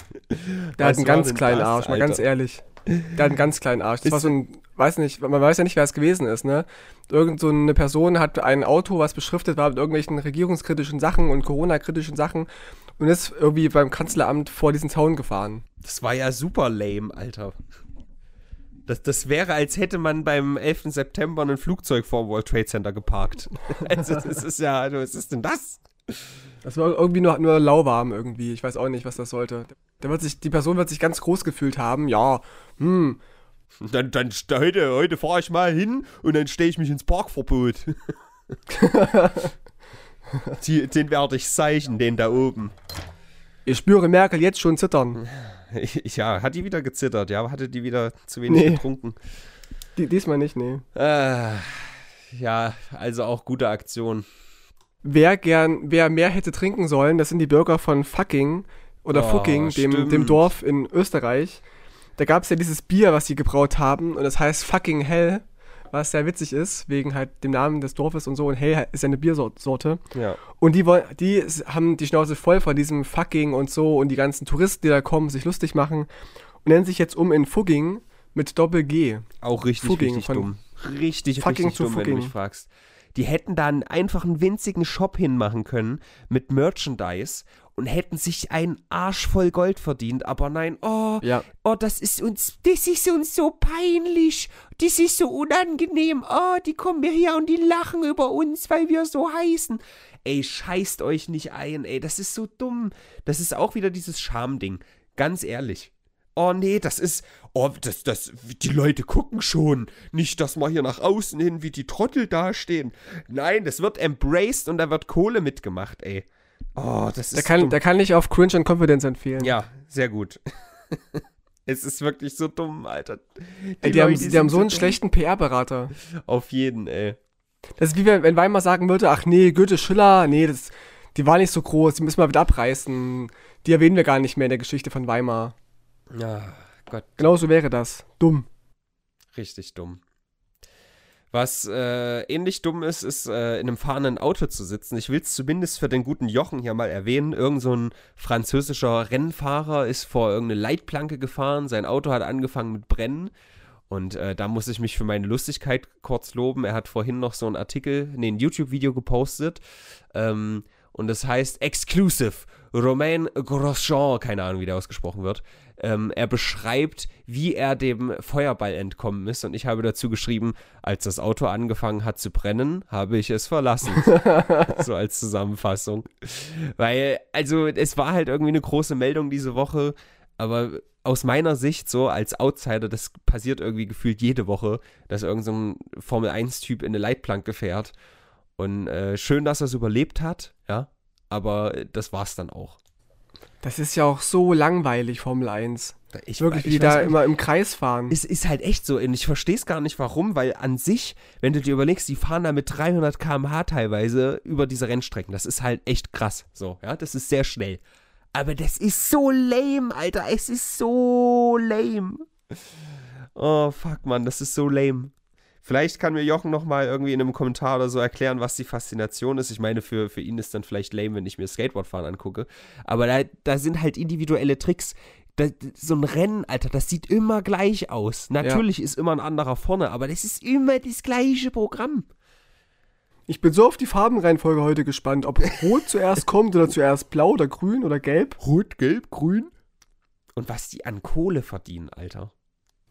Der hat einen ganz kleinen das, Arsch, mal Alter? ganz ehrlich. Der hat einen ganz kleinen Arsch. Das Ist- war so ein, weiß nicht, man weiß ja nicht, wer es gewesen ist, ne? Irgend so eine Person hat ein Auto, was beschriftet war mit irgendwelchen regierungskritischen Sachen und Corona-kritischen Sachen und ist irgendwie beim Kanzleramt vor diesen Zaun gefahren. Das war ja super lame, Alter. Das, das wäre, als hätte man beim 11. September ein Flugzeug vor dem World Trade Center geparkt. Also, das ist ja, also, was ist denn das? Das war irgendwie nur, nur lauwarm irgendwie. Ich weiß auch nicht, was das sollte. Der wird sich, die Person wird sich ganz groß gefühlt haben. Ja, hm, Dann, dann heute, heute fahre ich mal hin und dann stehe ich mich ins Parkverbot. Den werde ich zeichnen, den da oben. ich spüre Merkel jetzt schon zittern. Ja, hat die wieder gezittert, ja, hatte die wieder zu wenig Nee. getrunken. Die, diesmal nicht, nee. Äh, ja, also auch gute Aktion. Wer gern, wer mehr hätte trinken sollen, das sind die Bürger von Fucking oder Oh, Fucking, dem, dem. Dorf in Österreich. Da gab es ja dieses Bier, was sie gebraut haben und das heißt Fucking Hell, was sehr witzig ist, wegen halt dem Namen des Dorfes und so. Und Hell ist ja eine Biersorte. Ja. Und die, wollen, die haben die Schnauze voll von diesem Fucking und so und die ganzen Touristen, die da kommen, sich lustig machen und nennen sich jetzt um in Fugging mit Doppel-G. Auch richtig, Fugging richtig dumm. Richtig, Fucking richtig zu dumm, wenn du mich fragst. Die hätten da einfach einen winzigen Shop hinmachen können mit Merchandise und hätten sich einen Arsch voll Gold verdient. Aber nein, oh, Ja. oh, das ist uns, das ist uns so peinlich. Das ist so unangenehm. Oh, die kommen mir hier und die lachen über uns, weil wir so heißen. Ey, scheißt euch nicht ein, ey, das ist so dumm. Das ist auch wieder dieses Schamding. Ganz ehrlich. Oh nee, das ist. Oh, das, das. Die Leute gucken schon. Nicht, dass wir hier nach außen hin wie die Trottel dastehen. Nein, das wird embraced und da wird Kohle mitgemacht, ey. Oh, das ist. Da kann, dumm. da kann ich auf Cringe und Confidence empfehlen. Ja, sehr gut. es ist wirklich so dumm, Alter. Ey, die, haben, Leute die sind haben so einen dumm. schlechten PR-Berater. Auf jeden, ey. Das ist wie wenn, wenn Weimar sagen würde, ach nee, Goethe, Schiller, nee, das, die war nicht so groß, die müssen wir wieder abreißen. Die erwähnen wir gar nicht mehr in der Geschichte von Weimar. Ja, Gott, Genauso wäre das. Dumm. richtig dumm. Was äh, ähnlich dumm ist, ist äh, in einem fahrenden Auto zu sitzen. Ich will es zumindest für den guten Jochen hier mal erwähnen. Irgend so ein französischer Rennfahrer ist vor irgendeine Leitplanke gefahren. Sein Auto hat angefangen mit Brennen. Und äh, da muss ich mich für meine Lustigkeit kurz loben. Er hat vorhin noch so einen Artikel, nee, ein YouTube-Video gepostet. Ähm, und das heißt Exclusive. Romain Grosjean, keine Ahnung, wie der ausgesprochen wird. Ähm, er beschreibt, wie er dem Feuerball entkommen ist. Und ich habe dazu geschrieben, als das Auto angefangen hat zu brennen, habe ich es verlassen. so als Zusammenfassung. Weil, also, es war halt irgendwie eine große Meldung diese Woche. Aber aus meiner Sicht, so als Outsider, das passiert irgendwie gefühlt jede Woche, dass irgendein so ein Formel-1-Typ in eine Leitplanke fährt. Und äh, schön, dass er es überlebt hat, ja. Aber äh, das war's dann auch. Das ist ja auch so langweilig, Formel 1. Ich, Wirklich, wie die da nicht, immer im Kreis fahren. Es ist halt echt so. Und ich verstehe es gar nicht, warum, weil an sich, wenn du dir überlegst, die fahren da mit 300 km/h teilweise über diese Rennstrecken. Das ist halt echt krass. So, ja, das ist sehr schnell. Aber das ist so lame, Alter. Es ist so lame. Oh, fuck, Mann, das ist so lame. Vielleicht kann mir Jochen nochmal irgendwie in einem Kommentar oder so erklären, was die Faszination ist. Ich meine, für, für ihn ist dann vielleicht lame, wenn ich mir Skateboardfahren angucke. Aber da, da sind halt individuelle Tricks. Da, so ein Rennen, Alter, das sieht immer gleich aus. Natürlich ist immer ein anderer vorne, aber das ist immer das gleiche Programm. Ich bin so auf die Farbenreihenfolge heute gespannt, ob Rot zuerst kommt oder zuerst Blau oder Grün oder Gelb. Rot, Gelb, Grün. Und was die an Kohle verdienen, Alter.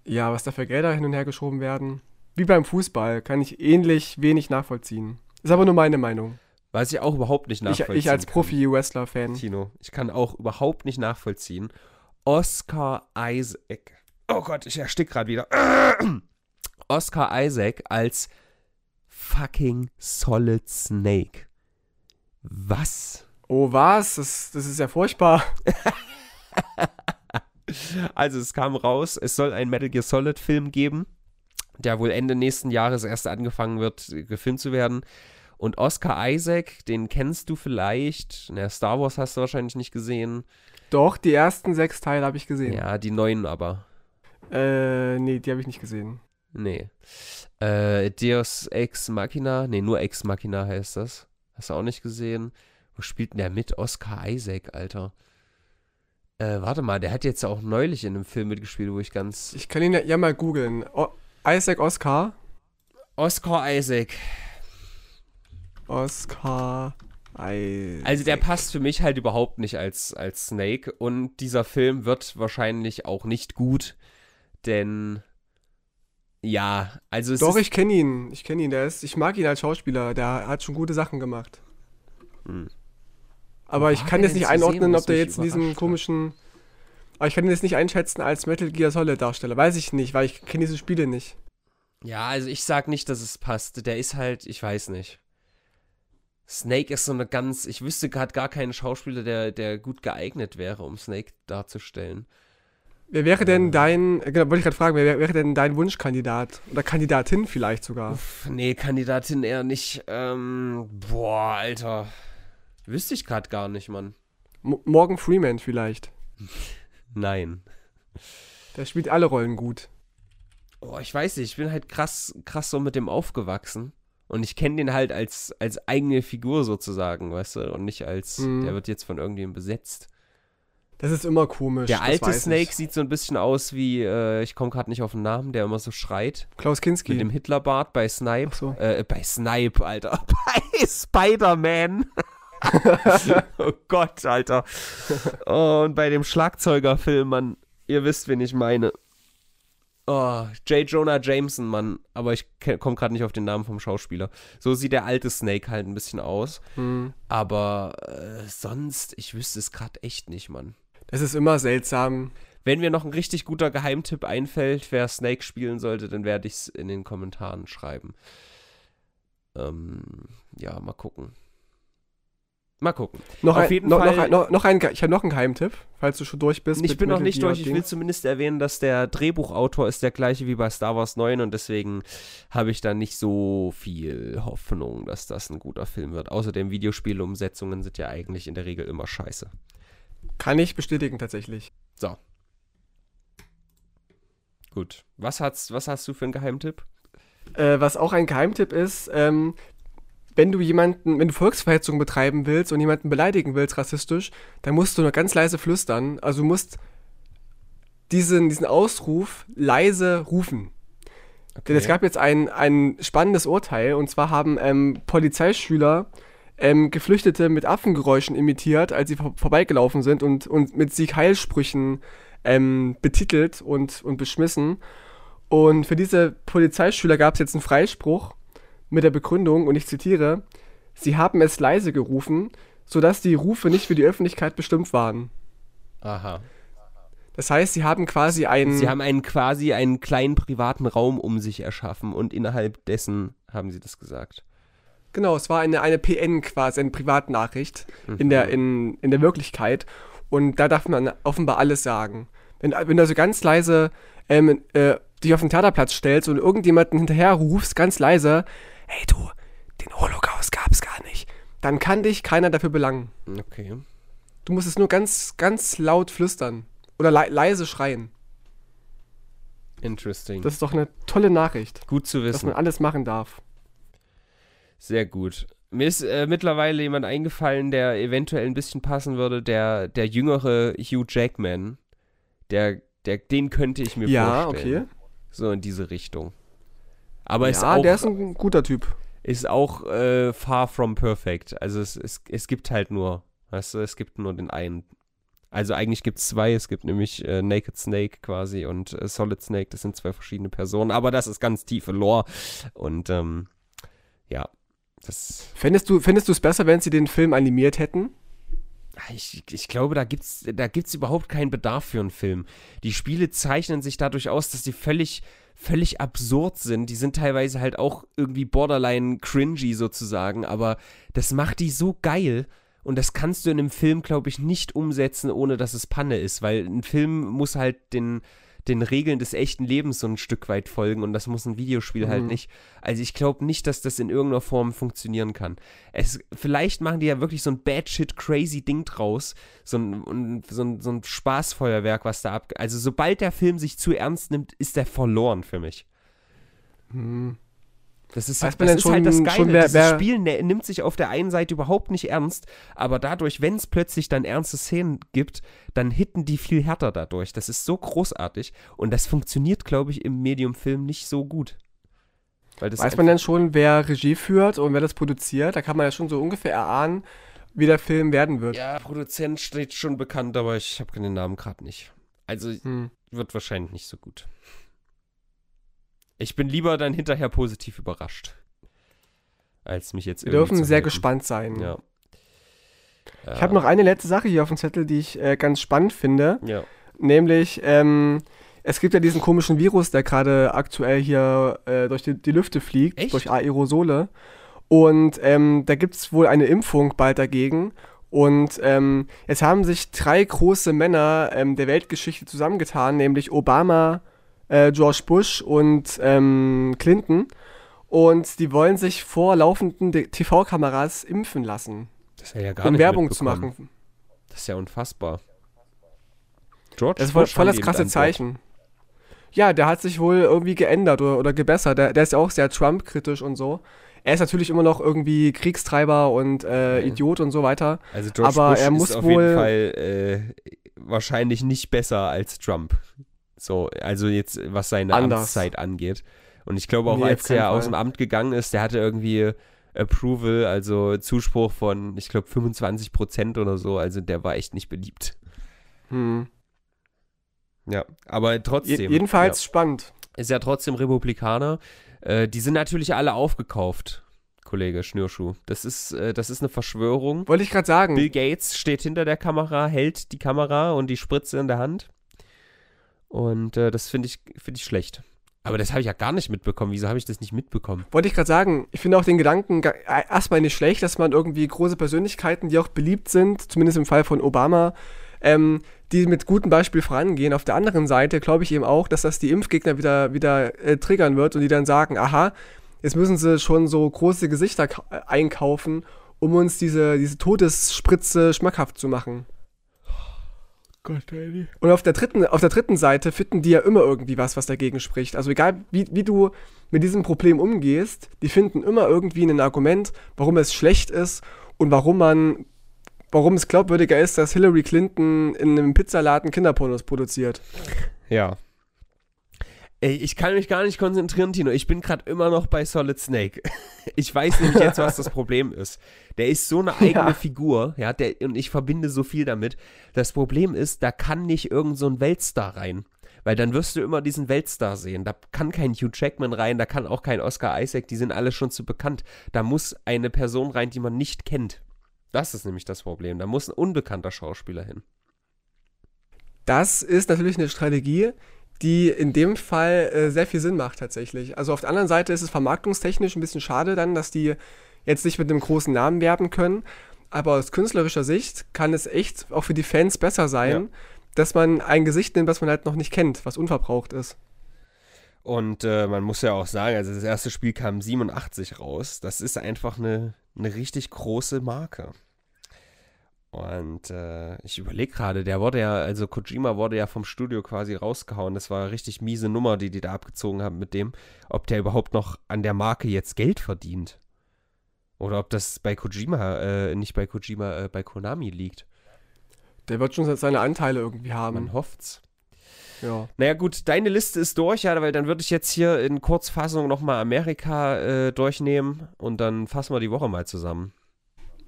Ja, was da für Gelder hin und her geschoben werden. Wie beim Fußball, kann ich ähnlich wenig nachvollziehen. Ist aber nur meine Meinung. Was ich auch überhaupt nicht Ich, nachvollziehen ich als kann. Profi-Wrestler-Fan. Tino, ich kann auch überhaupt nicht nachvollziehen. Oscar Isaac. Oh Gott, ich erstick gerade wieder. Oscar Isaac als fucking Solid Snake. Was? Oh, was? Das, das ist ja furchtbar. Also es kam raus, es soll einen Metal Gear Solid Film geben, der wohl Ende nächsten Jahres erst angefangen wird, gefilmt zu werden. Und Oscar Isaac, den kennst du vielleicht. Na, Star Wars hast du wahrscheinlich nicht gesehen. Doch, die ersten sechs Teile habe ich gesehen. Ja, die neuen aber. Äh, nee, die habe ich nicht gesehen. Nee. Äh, Deus Ex Machina. Nee, nur Ex Machina heißt das. Hast du auch nicht gesehen? Wo spielt denn der mit? Oscar Isaac, Alter. Äh, warte mal, der hat jetzt auch neulich in einem Film mitgespielt, wo ich ganz. Ich kann ihn ja, ja mal googeln. Isaac Oscar. Oscar Isaac. Oscar Isaac. Also der passt für mich halt überhaupt nicht als, als Snake. Und dieser Film wird wahrscheinlich auch nicht gut. Denn. Ja, also es Doch, ich kenne ihn. Ich kenne ihn. Der ist, ich mag ihn als Schauspieler. Der hat schon gute Sachen gemacht. Hm. Aber Wo ich war kann jetzt nicht einordnen, ob der jetzt in diesem komischen. Aber ich kann ihn jetzt nicht einschätzen als Metal Gear Solid Darsteller. Weiß ich nicht, weil ich kenne diese Spiele nicht. Ja, also ich sag nicht, dass es passt. Der ist halt, ich weiß nicht. Snake ist so eine ganz, ich wüsste gerade gar keinen Schauspieler, der, der gut geeignet wäre, um Snake darzustellen. Wer wäre denn dein, äh, genau, wollte ich gerade fragen, wer wäre denn dein Wunschkandidat? Oder Kandidatin vielleicht sogar? Uff, nee, Kandidatin eher nicht. Ähm, boah, Alter. Wüsste ich gerade gar nicht, Mann. M Morgan Freeman vielleicht. Nein. Der spielt alle Rollen gut. Oh, ich weiß nicht, ich bin halt krass, krass so mit dem aufgewachsen. Und ich kenne den halt als, als eigene Figur sozusagen, weißt du? Und nicht als, Mhm. der wird jetzt von irgendjemandem besetzt. Das ist immer komisch. Der alte Snake ich. sieht so ein bisschen aus wie, äh, ich komme gerade nicht auf den Namen, der immer so schreit. Klaus Kinski. Mit dem Hitlerbart bei Snipe. So. Äh, bei Snipe, Alter. Bei Spider-Man. oh Gott, Alter. Und bei dem Schlagzeugerfilm, Mann. Ihr wisst, wen ich meine. Oh, J. Jonah Jameson, Mann. Aber ich komme gerade nicht auf den Namen vom Schauspieler. So sieht der alte Snake halt ein bisschen aus. Hm. Aber äh, sonst, ich wüsste es gerade echt nicht, Mann. Das ist immer seltsam. Wenn mir noch ein richtig guter Geheimtipp einfällt, wer Snake spielen sollte, dann werde ich es in den Kommentaren schreiben. Ähm, ja, mal gucken. Mal gucken. Noch Auf ein, jeden noch, Fall- Noch, ein- noch, noch ein, ich habe noch einen Geheimtipp, falls du schon durch bist. Ich bin noch nicht durch. Ich will zumindest erwähnen, dass der Drehbuchautor ist der gleiche wie bei Star Wars 9 und deswegen habe ich da nicht so viel Hoffnung, dass das ein guter Film wird. Außerdem Videospielumsetzungen sind ja eigentlich in der Regel immer scheiße. Kann ich bestätigen, tatsächlich. So. Gut. Was, hat's, was hast du für einen Geheimtipp? Äh, was auch ein Geheimtipp ist, ähm, wenn du jemanden, wenn du Volksverhetzung betreiben willst und jemanden beleidigen willst, rassistisch, dann musst du nur ganz leise flüstern. Also du musst diesen, diesen Ausruf leise rufen. Denn es gab jetzt ein, ein spannendes Urteil, und zwar haben ähm, Polizeischüler ähm, Geflüchtete mit Affengeräuschen imitiert, als sie vor vorbeigelaufen sind und, und mit Sieg Heilsprüchen ähm, betitelt und, und beschmissen. Und für diese Polizeischüler gab es jetzt einen Freispruch mit der Begründung, und ich zitiere, sie haben es leise gerufen, sodass die Rufe nicht für die Öffentlichkeit bestimmt waren. Aha. Das heißt, sie haben quasi einen. Sie haben einen quasi einen kleinen privaten Raum um sich erschaffen und innerhalb dessen haben sie das gesagt. Genau, es war eine, eine PN quasi, eine Privatnachricht in, der, in, in der Wirklichkeit. Und da darf man offenbar alles sagen. Wenn, wenn du also ganz leise ähm, äh, dich auf den Theaterplatz stellst und irgendjemanden hinterher rufst, ganz leise, hey du, den Holocaust gab's gar nicht, dann kann dich keiner dafür belangen. Okay. Du musst es nur ganz, ganz laut flüstern. Oder le leise schreien. Interesting. Das ist doch eine tolle Nachricht, gut zu dass wissen. man alles machen darf. Sehr gut. Mir ist äh, mittlerweile jemand eingefallen, der eventuell ein bisschen passen würde, der, der jüngere Hugh Jackman. Der, der, den könnte ich mir Ja, vorstellen. okay. So in diese Richtung. Aber ist ja, auch, der ist ein guter Typ. ist auch äh, far from perfect. Also es, es, es gibt halt nur, weißt du, es gibt nur den einen. Also eigentlich gibt es zwei. Es gibt nämlich äh, Naked Snake quasi und äh, Solid Snake. Das sind zwei verschiedene Personen. Aber das ist ganz tiefe Lore. Und ähm, ja, das Fändest du es besser, wenn sie den Film animiert hätten? Ich, ich glaube, da gibt's, da gibt's überhaupt keinen Bedarf für einen Film. Die Spiele zeichnen sich dadurch aus, dass sie völlig, völlig absurd sind. Die sind teilweise halt auch irgendwie borderline cringy sozusagen, aber das macht die so geil. Und das kannst du in einem Film, glaube ich, nicht umsetzen, ohne dass es Panne ist, weil ein Film muss halt den, den Regeln des echten Lebens so ein Stück weit folgen und das muss ein Videospiel halt Mhm. nicht. Also ich glaube nicht, dass das in irgendeiner Form funktionieren kann. Es, vielleicht machen die ja wirklich so ein bad shit crazy Ding draus, so ein, so ein, so ein Spaßfeuerwerk, was da ab. Also sobald der Film sich zu ernst nimmt, ist der verloren für mich. Hm. Das ist, halt, das, ist halt das schon- Geile. schon, wer- Dieses wer- Spiel ne, nimmt sich auf der einen Seite überhaupt nicht ernst, aber dadurch, wenn es plötzlich dann ernste Szenen gibt, dann hitten die viel härter dadurch. Das ist so großartig und das funktioniert, glaube ich, im Medium-Film nicht so gut. Das Weiß man denn schon, wer Regie führt und wer das produziert? Da kann man ja schon so ungefähr erahnen, wie der Film werden wird. Ja, Produzent steht schon bekannt, aber ich habe den Namen gerade nicht. Also Hm. wird wahrscheinlich nicht so gut. Ich bin lieber dann hinterher positiv überrascht. Als mich jetzt Wir irgendwie dürfen zu sehr gespannt sein. Ja. Ich habe noch eine letzte Sache hier auf dem Zettel, die ich äh, ganz spannend finde. Ja. Nämlich, ähm, es gibt ja diesen komischen Virus, der gerade aktuell hier äh, durch die, die Lüfte fliegt, Echt? durch Aerosole. Und ähm, da gibt es wohl eine Impfung bald dagegen. Und ähm, jetzt haben sich drei große Männer ähm, der Weltgeschichte zusammengetan, nämlich Obama, äh, George Bush und ähm, Clinton. Und die wollen sich vor laufenden De- TV-Kameras impfen lassen, Das ist ja gar um nicht Werbung zu machen. Das ist ja unfassbar. George Das ist voll, voll das krasse. Zeichen. Ja, der hat sich wohl irgendwie geändert oder, oder gebessert. Der, der ist ja auch sehr Trump-kritisch und so. Er ist natürlich immer noch irgendwie Kriegstreiber und äh, Ja. Idiot und so weiter. Also George Aber Bush er muss ist auf wohl- jeden Fall äh, wahrscheinlich nicht besser als Trump. So, also jetzt, was seine Anders. Amtszeit angeht. Und ich glaube auch, Nee, als er aus dem Amt gegangen ist, der hatte irgendwie Approval, also Zuspruch von, ich glaube, 25 Prozent oder so. Also der war echt nicht beliebt. Hm. Ja, aber trotzdem. jedenfalls spannend. Ja, ist ja trotzdem Republikaner. Äh, die sind natürlich alle aufgekauft, Kollege Schnürschuh. Das ist, äh, das ist eine Verschwörung. Wollte ich gerade sagen. Bill Gates steht hinter der Kamera, hält die Kamera und die Spritze in der Hand. Und äh, das finde ich, find ich schlecht. Aber das habe ich ja gar nicht mitbekommen. Wieso habe ich das nicht mitbekommen? Wollte ich gerade sagen, ich finde auch den Gedanken äh, erstmal nicht schlecht, dass man irgendwie große Persönlichkeiten, die auch beliebt sind, zumindest im Fall von Obama, ähm, die mit gutem Beispiel vorangehen. Auf der anderen Seite glaube ich eben auch, dass das die Impfgegner wieder, wieder äh, triggern wird und die dann sagen, aha, jetzt müssen sie schon so große Gesichter äh, einkaufen, um uns diese, diese Todesspritze schmackhaft zu machen. Gott, Eddie. Und auf der dritten, auf der dritten Seite finden die ja immer irgendwie was, was dagegen spricht. Also egal, wie, wie du mit diesem Problem umgehst, die finden immer irgendwie ein Argument, warum es schlecht ist und warum man, warum es glaubwürdiger ist, dass Hillary Clinton in einem Pizzaladen Kinderpornos produziert. Ja. Ey, ich kann mich gar nicht konzentrieren, Tino. Ich bin gerade immer noch bei Solid Snake. Ich weiß nämlich jetzt, was das Problem ist. Der ist so eine eigene Ja. Figur, ja, der, und ich verbinde so viel damit. Das Problem ist, da kann nicht irgend so ein Weltstar rein. Weil dann wirst du immer diesen Weltstar sehen. Da kann kein Hugh Jackman rein, da kann auch kein Oscar Isaac, die sind alle schon zu bekannt. Da muss eine Person rein, die man nicht kennt. Das ist nämlich das Problem. Da muss ein unbekannter Schauspieler hin. Das ist natürlich eine Strategie, die in dem Fall äh, sehr viel Sinn macht tatsächlich. Also auf der anderen Seite ist es vermarktungstechnisch ein bisschen schade dann, dass die jetzt nicht mit einem großen Namen werben können. Aber aus künstlerischer Sicht kann es echt auch für die Fans besser sein, Ja. dass man ein Gesicht nimmt, was man halt noch nicht kennt, was unverbraucht ist. Und äh, man muss ja auch sagen, also das erste Spiel kam 87 raus. Das ist einfach eine, eine richtig große Marke. Und äh, ich überlege gerade, der wurde ja, also Kojima wurde ja vom Studio quasi rausgehauen. Das war eine richtig miese Nummer, die die da abgezogen haben mit dem, ob der überhaupt noch an der Marke jetzt Geld verdient. Oder ob das bei Kojima, äh, nicht bei Kojima, äh, bei Konami liegt. Der wird schon seine Anteile irgendwie haben. Man hofft's. Ja. Naja gut, deine Liste ist durch, ja, weil dann würde ich jetzt hier in Kurzfassung nochmal Amerika äh, durchnehmen und dann fassen wir die Woche mal zusammen.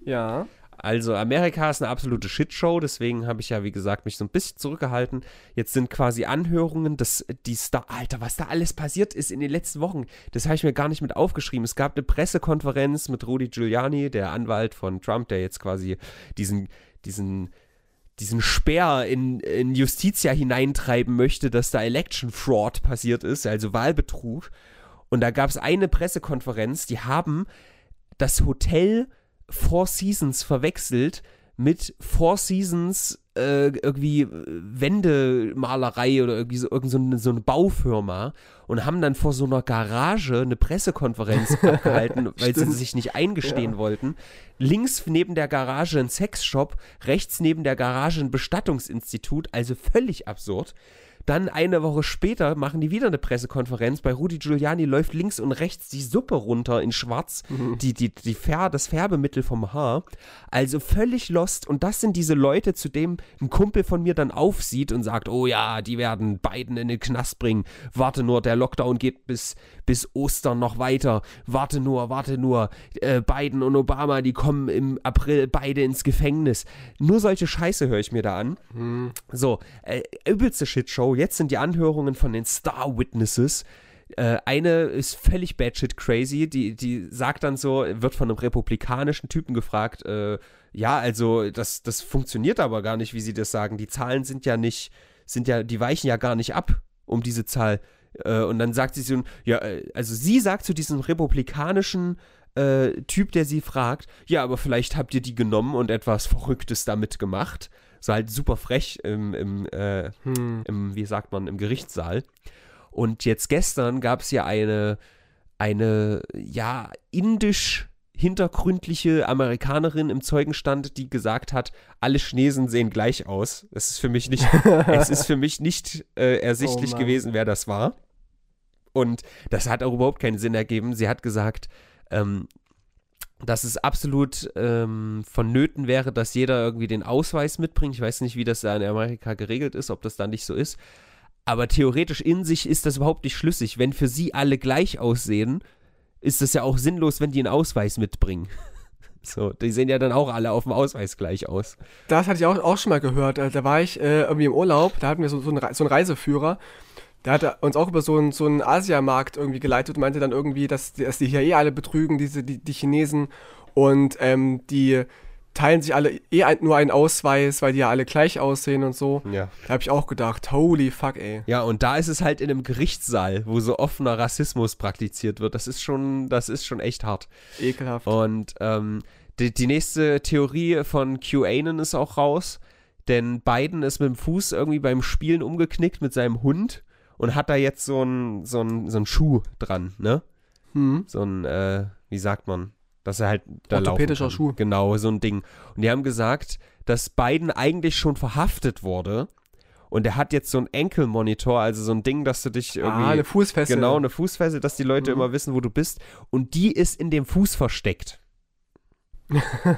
Ja. Also Amerika ist eine absolute Shitshow, deswegen habe ich ja, wie gesagt, mich so ein bisschen zurückgehalten. Jetzt sind quasi Anhörungen, dass die Star, Alter, was da alles passiert ist in den letzten Wochen, das habe ich mir gar nicht mit aufgeschrieben. Es gab eine Pressekonferenz mit Rudy Giuliani, der Anwalt von Trump, der jetzt quasi diesen, diesen, diesen Speer in, in Justitia hineintreiben möchte, dass da Election Fraud passiert ist, also Wahlbetrug. Und da gab es eine Pressekonferenz, die haben das Hotel Four Seasons verwechselt mit Four Seasons äh, irgendwie Wendemalerei oder irgendwie so, irgend so, eine, so eine Baufirma und haben dann vor so einer Garage eine Pressekonferenz abgehalten, weil sie sich nicht eingestehen wollten. Links neben der Garage ein Sexshop, rechts neben der Garage ein Bestattungsinstitut, also völlig absurd. Dann eine Woche später machen die wieder eine Pressekonferenz. Bei Rudi Giuliani läuft links und rechts die Suppe runter in schwarz, die, die, die Fär, das Färbemittel vom Haar. Also völlig lost. Und das sind diese Leute, zu dem ein Kumpel von mir dann aufsieht und sagt, oh ja, die werden Biden in den Knast bringen. Warte nur, der Lockdown geht bis, bis Ostern noch weiter. Warte nur, warte nur. Äh, Biden und Obama, die kommen im April beide ins Gefängnis. Nur solche Scheiße höre ich mir da an. So, äh, übelste Shitshow. Jetzt sind die Anhörungen von den Star Witnesses. Äh, eine ist völlig batshit crazy, die, die sagt dann so, wird von einem republikanischen Typen gefragt, äh, ja, also das, das funktioniert aber gar nicht, wie sie das sagen. Die Zahlen sind ja nicht, sind ja, die weichen ja gar nicht ab um diese Zahl. Äh, und dann sagt sie so, ja, äh, also sie sagt zu diesem republikanischen äh, Typ, der sie fragt, ja, aber vielleicht habt ihr die genommen und etwas Verrücktes damit gemacht. So halt super frech im, im, äh, Hm. im, wie sagt man, im Gerichtssaal. Und jetzt gestern gab es ja eine, eine, ja, indisch hintergründliche Amerikanerin im Zeugenstand, die gesagt hat, alle Chinesen sehen gleich aus. Es ist für mich nicht, es ist für mich nicht äh, ersichtlich Oh gewesen, wer das war. Und das hat auch überhaupt keinen Sinn ergeben. Sie hat gesagt, ähm, dass es absolut ähm, vonnöten wäre, dass jeder irgendwie den Ausweis mitbringt. Ich weiß nicht, wie das da in Amerika geregelt ist, ob das da nicht so ist. Aber theoretisch in sich ist das überhaupt nicht schlüssig. Wenn für sie alle gleich aussehen, ist das ja auch sinnlos, wenn die einen Ausweis mitbringen. So, die sehen ja dann auch alle auf dem Ausweis gleich aus. Das hatte ich auch, auch schon mal gehört. Äh, Da war ich äh, irgendwie im Urlaub, da hatten wir so, so, einen, so einen Reiseführer. Der hat uns auch über so einen, so einen Asiamarkt irgendwie geleitet und meinte dann irgendwie, dass, die- dass die hier eh alle betrügen, diese, die, die Chinesen. Und ähm, die teilen sich alle eh ein, nur einen Ausweis, weil die ja alle gleich aussehen und so. Ja. Da habe ich auch gedacht, holy fuck, ey. Ja, und da ist es halt in einem Gerichtssaal, wo so offener Rassismus praktiziert wird. Das ist schon, das ist schon echt hart. Ekelhaft. Und ähm, die, die nächste Theorie von QAnon ist auch raus, denn Biden ist mit dem Fuß irgendwie beim Spielen umgeknickt mit seinem Hund und hat da jetzt so einen so einen- so einen Schuh dran, ne? Hm. So ein, äh, wie sagt man? Dass er halt da Orthopädischer. Schuh. Genau, so ein Ding. Und die haben gesagt, dass Biden eigentlich schon verhaftet wurde. Und er hat jetzt so einen Ankle-Monitor, also so ein Ding, dass du dich irgendwie. Ah, eine Fußfessel. Genau, eine Fußfessel, dass die Leute Mhm. immer wissen, wo du bist. Und die ist in dem Fuß versteckt.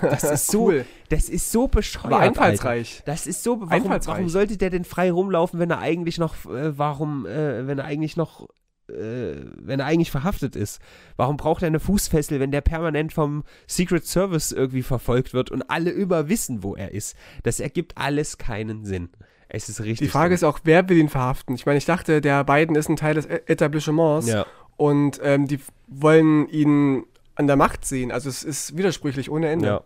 Das ist so, cool. das ist so bescheuert. Aber Alter. einfallsreich. Das ist so, warum, warum sollte der denn frei rumlaufen, wenn er eigentlich noch, äh, warum, äh, wenn er eigentlich noch, äh, wenn er eigentlich verhaftet ist? Warum braucht er eine Fußfessel, wenn der permanent vom Secret Service irgendwie verfolgt wird und alle immer wissen, wo er ist? Das ergibt alles keinen Sinn. Es ist richtig. Die Frage ist auch, wer will ihn verhaften? Ich meine, ich dachte, der Biden ist ein Teil des E- Etablissements ja. und ähm, die wollen ihn an der Macht sehen. Also es ist widersprüchlich ohne Ende. Ja.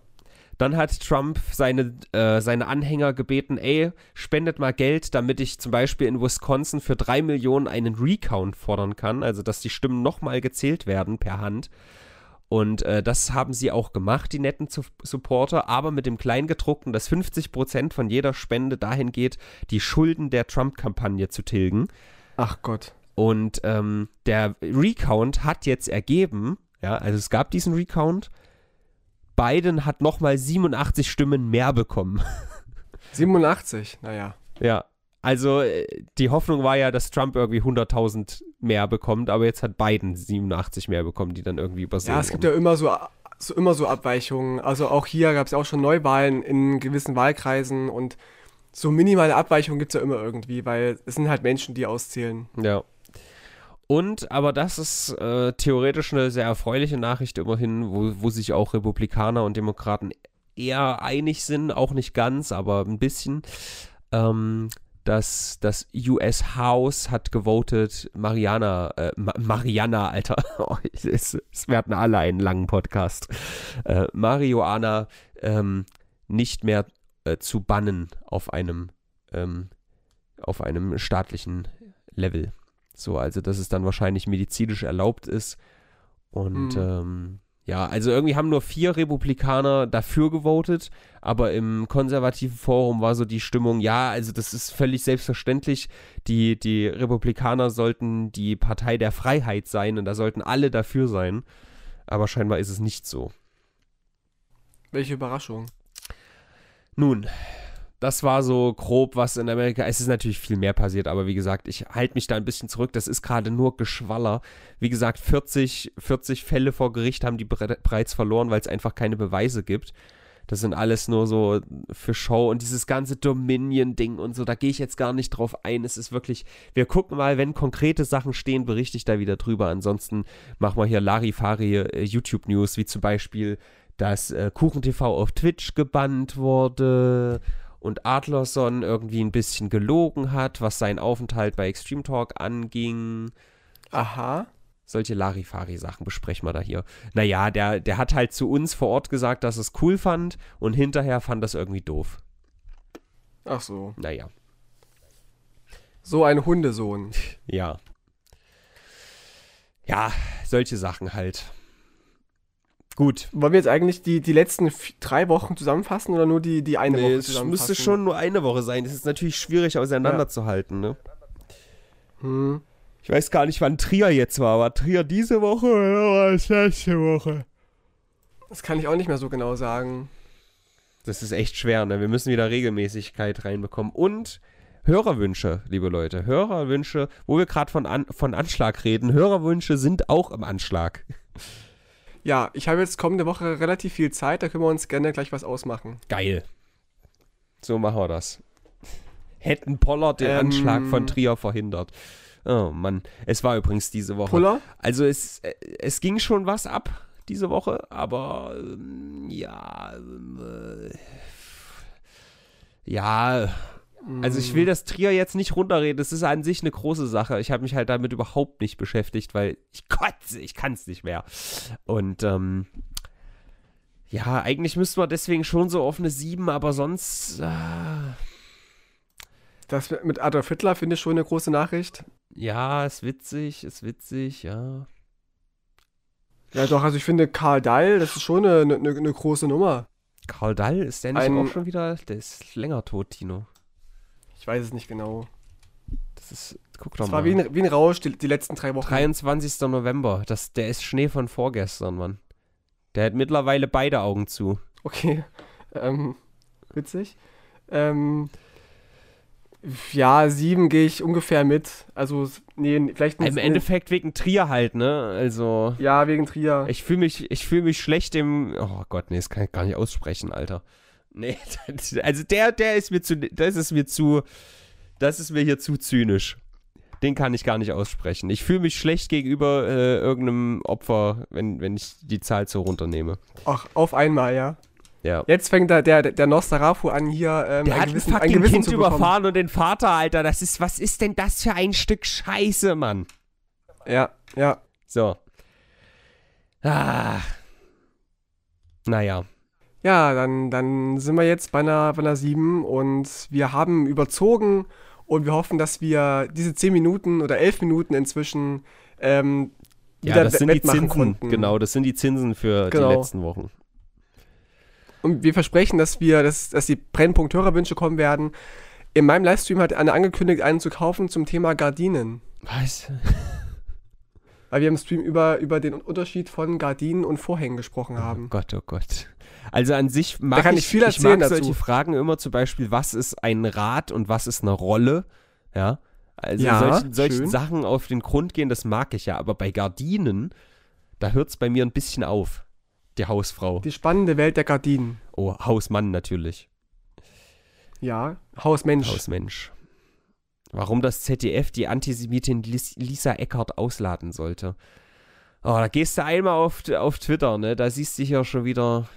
Dann hat Trump seine, äh, seine Anhänger gebeten, ey, spendet mal Geld, damit ich zum Beispiel in Wisconsin für drei Millionen einen Recount fordern kann, also dass die Stimmen nochmal gezählt werden per Hand. Und äh, das haben sie auch gemacht, die netten Zu Supporter, aber mit dem Kleingedruckten, dass 50% von jeder Spende dahin geht, die Schulden der Trump-Kampagne zu tilgen. Ach Gott. Und ähm, der Recount hat jetzt ergeben, ja, also es gab diesen Recount, Biden hat nochmal 87 Stimmen mehr bekommen. 87, naja. ja, also äh, die Hoffnung war ja, dass Trump irgendwie 100.000 mehr bekommt, aber jetzt hat Biden 87 mehr bekommen, die dann irgendwie übersehen Ja, es gibt ja immer so, so, immer so Abweichungen. Also auch hier gab es ja auch schon Neuwahlen in gewissen Wahlkreisen und so minimale Abweichungen gibt es ja immer irgendwie, weil es sind halt Menschen, die auszählen. Ja. Und, aber das ist äh, theoretisch eine sehr erfreuliche Nachricht immerhin, wo, wo sich auch Republikaner und Demokraten eher einig sind, auch nicht ganz, aber ein bisschen. Ähm, das, das US House hat gewotet, Mariana, äh, Ma Mariana, Alter, oh, es, es werden alle einen langen Podcast, äh, Marihuana ähm, nicht mehr äh, zu bannen auf einem, ähm, auf einem staatlichen Level. So, also dass es dann wahrscheinlich medizinisch erlaubt ist. Und Mhm. ähm, ja, also irgendwie haben nur vier Republikaner dafür gewotet, aber im konservativen Forum war so die Stimmung, ja, also das ist völlig selbstverständlich. Die, die Republikaner sollten die Partei der Freiheit sein und da sollten alle dafür sein. Aber scheinbar ist es nicht so. Welche Überraschung. Nun, das war so grob, was in Amerika. Es ist natürlich viel mehr passiert, aber wie gesagt, ich halte mich da ein bisschen zurück. Das ist gerade nur Geschwaller. Wie gesagt, 40, 40 Fälle vor Gericht haben die bereits verloren, weil es einfach keine Beweise gibt. Das sind alles nur so für Show und dieses ganze Dominion-Ding und so, da gehe ich jetzt gar nicht drauf ein. Es ist wirklich, wir gucken mal, wenn konkrete Sachen stehen, berichte ich da wieder drüber. Ansonsten machen wir hier Larifari äh, YouTube-News, wie zum Beispiel, dass äh, KuchenTV auf Twitch gebannt wurde und Adlerson irgendwie ein bisschen gelogen hat, was seinen Aufenthalt bei Extreme Talk anging. Aha. Solche Larifari-Sachen besprechen wir da hier. Naja, der, der hat halt zu uns vor Ort gesagt, dass es cool fand und hinterher fand das irgendwie doof. Ach so. Naja, So ein Hundesohn. ja. Ja, solche Sachen halt. Gut. Wollen wir jetzt eigentlich die, die letzten drei Wochen zusammenfassen oder nur die, die eine Nee, Woche es zusammenfassen? müsste schon nur eine Woche sein. Das ist natürlich schwierig auseinanderzuhalten, ne? Hm. Ich weiß gar nicht, wann Trier jetzt war. War Trier diese Woche oder war es letzte Woche? Das kann ich auch nicht mehr so genau sagen. Das ist echt schwer, ne? Wir müssen wieder Regelmäßigkeit reinbekommen. Und Hörerwünsche, liebe Leute. Hörerwünsche, wo wir gerade von, An von Anschlag reden. Hörerwünsche sind auch im Anschlag. Ja, ich habe jetzt kommende Woche relativ viel Zeit, da können wir uns gerne gleich was ausmachen. Geil. So machen wir das. Hätten Pollard den Ähm. Anschlag von Trier verhindert. Oh Mann, es war übrigens diese Woche. Puller? Also es, äh, es ging schon was ab diese Woche, aber ähm, ja, äh, ja, also ich will das Trier jetzt nicht runterreden. Das ist an sich eine große Sache. Ich habe mich halt damit überhaupt nicht beschäftigt, weil ich kotze, ich kann es nicht mehr. Und ähm, ja, eigentlich müssten wir deswegen schon so auf eine 7, aber sonst äh, Das mit Adolf Hitler finde ich schon eine große Nachricht. ja, ist witzig, ist witzig, ja. Ja, doch, also ich finde Karl Dahl, das ist schon eine, eine, eine große Nummer. Karl Dall, ist der nicht Ein- auch schon wieder? Der ist länger tot, Tino. Ich weiß es nicht genau. Das ist, guck doch Das mal. war wie ein, wie ein Rausch die, die letzten drei Wochen. 23. November. Das, der ist Schnee von vorgestern, Mann. Der hat mittlerweile beide Augen zu. Okay. Ähm, witzig. Ähm, ja, sieben gehe ich ungefähr mit. Also, nee, vielleicht Im Endeffekt wegen Trier halt, ne? Also, Ja, wegen Trier. ich fühle mich, ich fühle mich schlecht im. Oh Gott, nee, das kann ich gar nicht aussprechen, Alter. Nee, also der, der ist mir zu, das ist mir zu, das ist mir hier zu zynisch. Den kann ich gar nicht aussprechen. Ich fühle mich schlecht gegenüber äh, irgendeinem Opfer, wenn, wenn ich die Zahl so runternehme. Ach, auf einmal, ja. Ja. Jetzt fängt da der, der Nosferatu an, hier ähm, Der ein, hat Gewissen, ein fucking Gewissen Kind überfahren und den Vater, Alter. Das ist, was ist denn das für ein Stück Scheiße, Mann? Ja, ja. So. Ah. Naja. Ja, dann, dann sind wir jetzt bei einer, bei einer 7 und wir haben überzogen und wir hoffen, dass wir diese 10 Minuten oder 11 Minuten inzwischen ähm, Ja, wieder das sind die Zinsen. konnten. Genau, das sind die Zinsen für Genau. die letzten Wochen. Und wir versprechen, dass wir, dass, dass die Brennpunkt-Hörerwünsche kommen werden. In meinem Livestream hat Anne angekündigt, einen zu kaufen zum Thema Gardinen. Was? Weil wir im Stream über, über den Unterschied von Gardinen und Vorhängen gesprochen Oh haben. Gott, oh Gott. Also an sich mag kann ich, ich viel ich erzählen mag dazu. solche Fragen immer zum Beispiel, was ist ein Rad und was ist eine Rolle? Ja. Also Ja, solchen, solchen. Sachen auf den Grund gehen, das mag ich ja. Aber bei Gardinen, da hört es bei mir ein bisschen auf. Die Hausfrau. Die spannende Welt der Gardinen. Oh, Hausmann natürlich. Ja, Hausmensch. Hausmensch. Warum das ZDF die Antisemitin Lis Lisa Eckert ausladen sollte. Oh, da gehst du einmal auf, auf Twitter, ne? Da siehst du hier schon wieder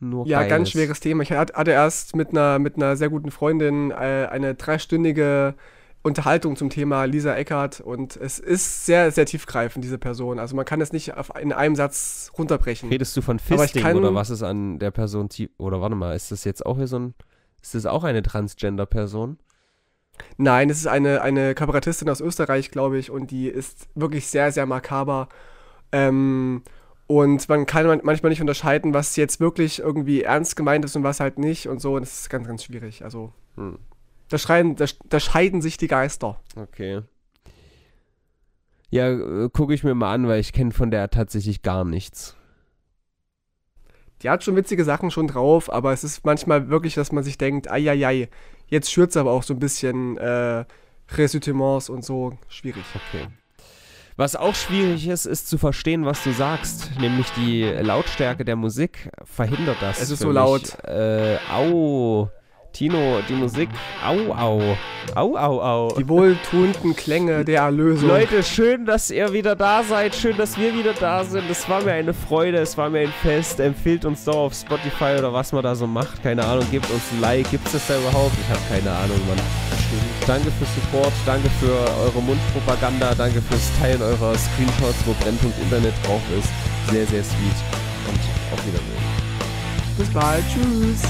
nur Ja, ganz Geiles. schweres Thema. Ich hat- hatte erst mit einer, mit einer sehr guten Freundin äh, eine dreistündige Unterhaltung zum Thema Lisa Eckert und es ist sehr, sehr tiefgreifend, diese Person. Also man kann es nicht auf, in einem Satz runterbrechen. Redest du von Fisting kann- oder was ist an der Person tief. Oder warte mal, ist das jetzt auch hier so ein. Ist das auch eine Transgender-Person? Nein, es ist eine, eine Kabarettistin aus Österreich, glaube ich, und die ist wirklich sehr, sehr makaber. Ähm, und man kann man- manchmal nicht unterscheiden, was jetzt wirklich irgendwie ernst gemeint ist und was halt nicht und so. Und das ist ganz, ganz schwierig. Also, Hm. da, schreien, da, da scheiden sich die Geister. Okay. Ja, äh, gucke ich mir mal an, weil ich kenne von der tatsächlich gar nichts. Die hat schon witzige Sachen schon drauf, aber es ist manchmal wirklich, dass man sich denkt, ai, jetzt schürt es aber auch so ein bisschen äh, Ressentiments und so. Schwierig. Okay. Was auch schwierig ist, ist zu verstehen, was du sagst. Nämlich die Lautstärke der Musik verhindert das. Es ist so mich. laut. Äh, au. Tino, die Musik. Au, au. Au, au, au. Die wohltuenden Klänge der Erlösung. Leute, schön, dass ihr wieder da seid. Schön, dass wir wieder da sind. Es war mir eine Freude, es war mir ein Fest. Empfehlt uns doch auf Spotify oder was man da so macht. Keine Ahnung, gebt uns ein Like. Gibt es das da überhaupt? Ich habe keine Ahnung, Mann. Danke fürs Support, danke für eure Mundpropaganda, danke fürs Teilen eurer Screenshots, wo Brennpunkt Internet drauf ist. Sehr, sehr sweet. Und auf Wiedersehen. Bis bald. Tschüss.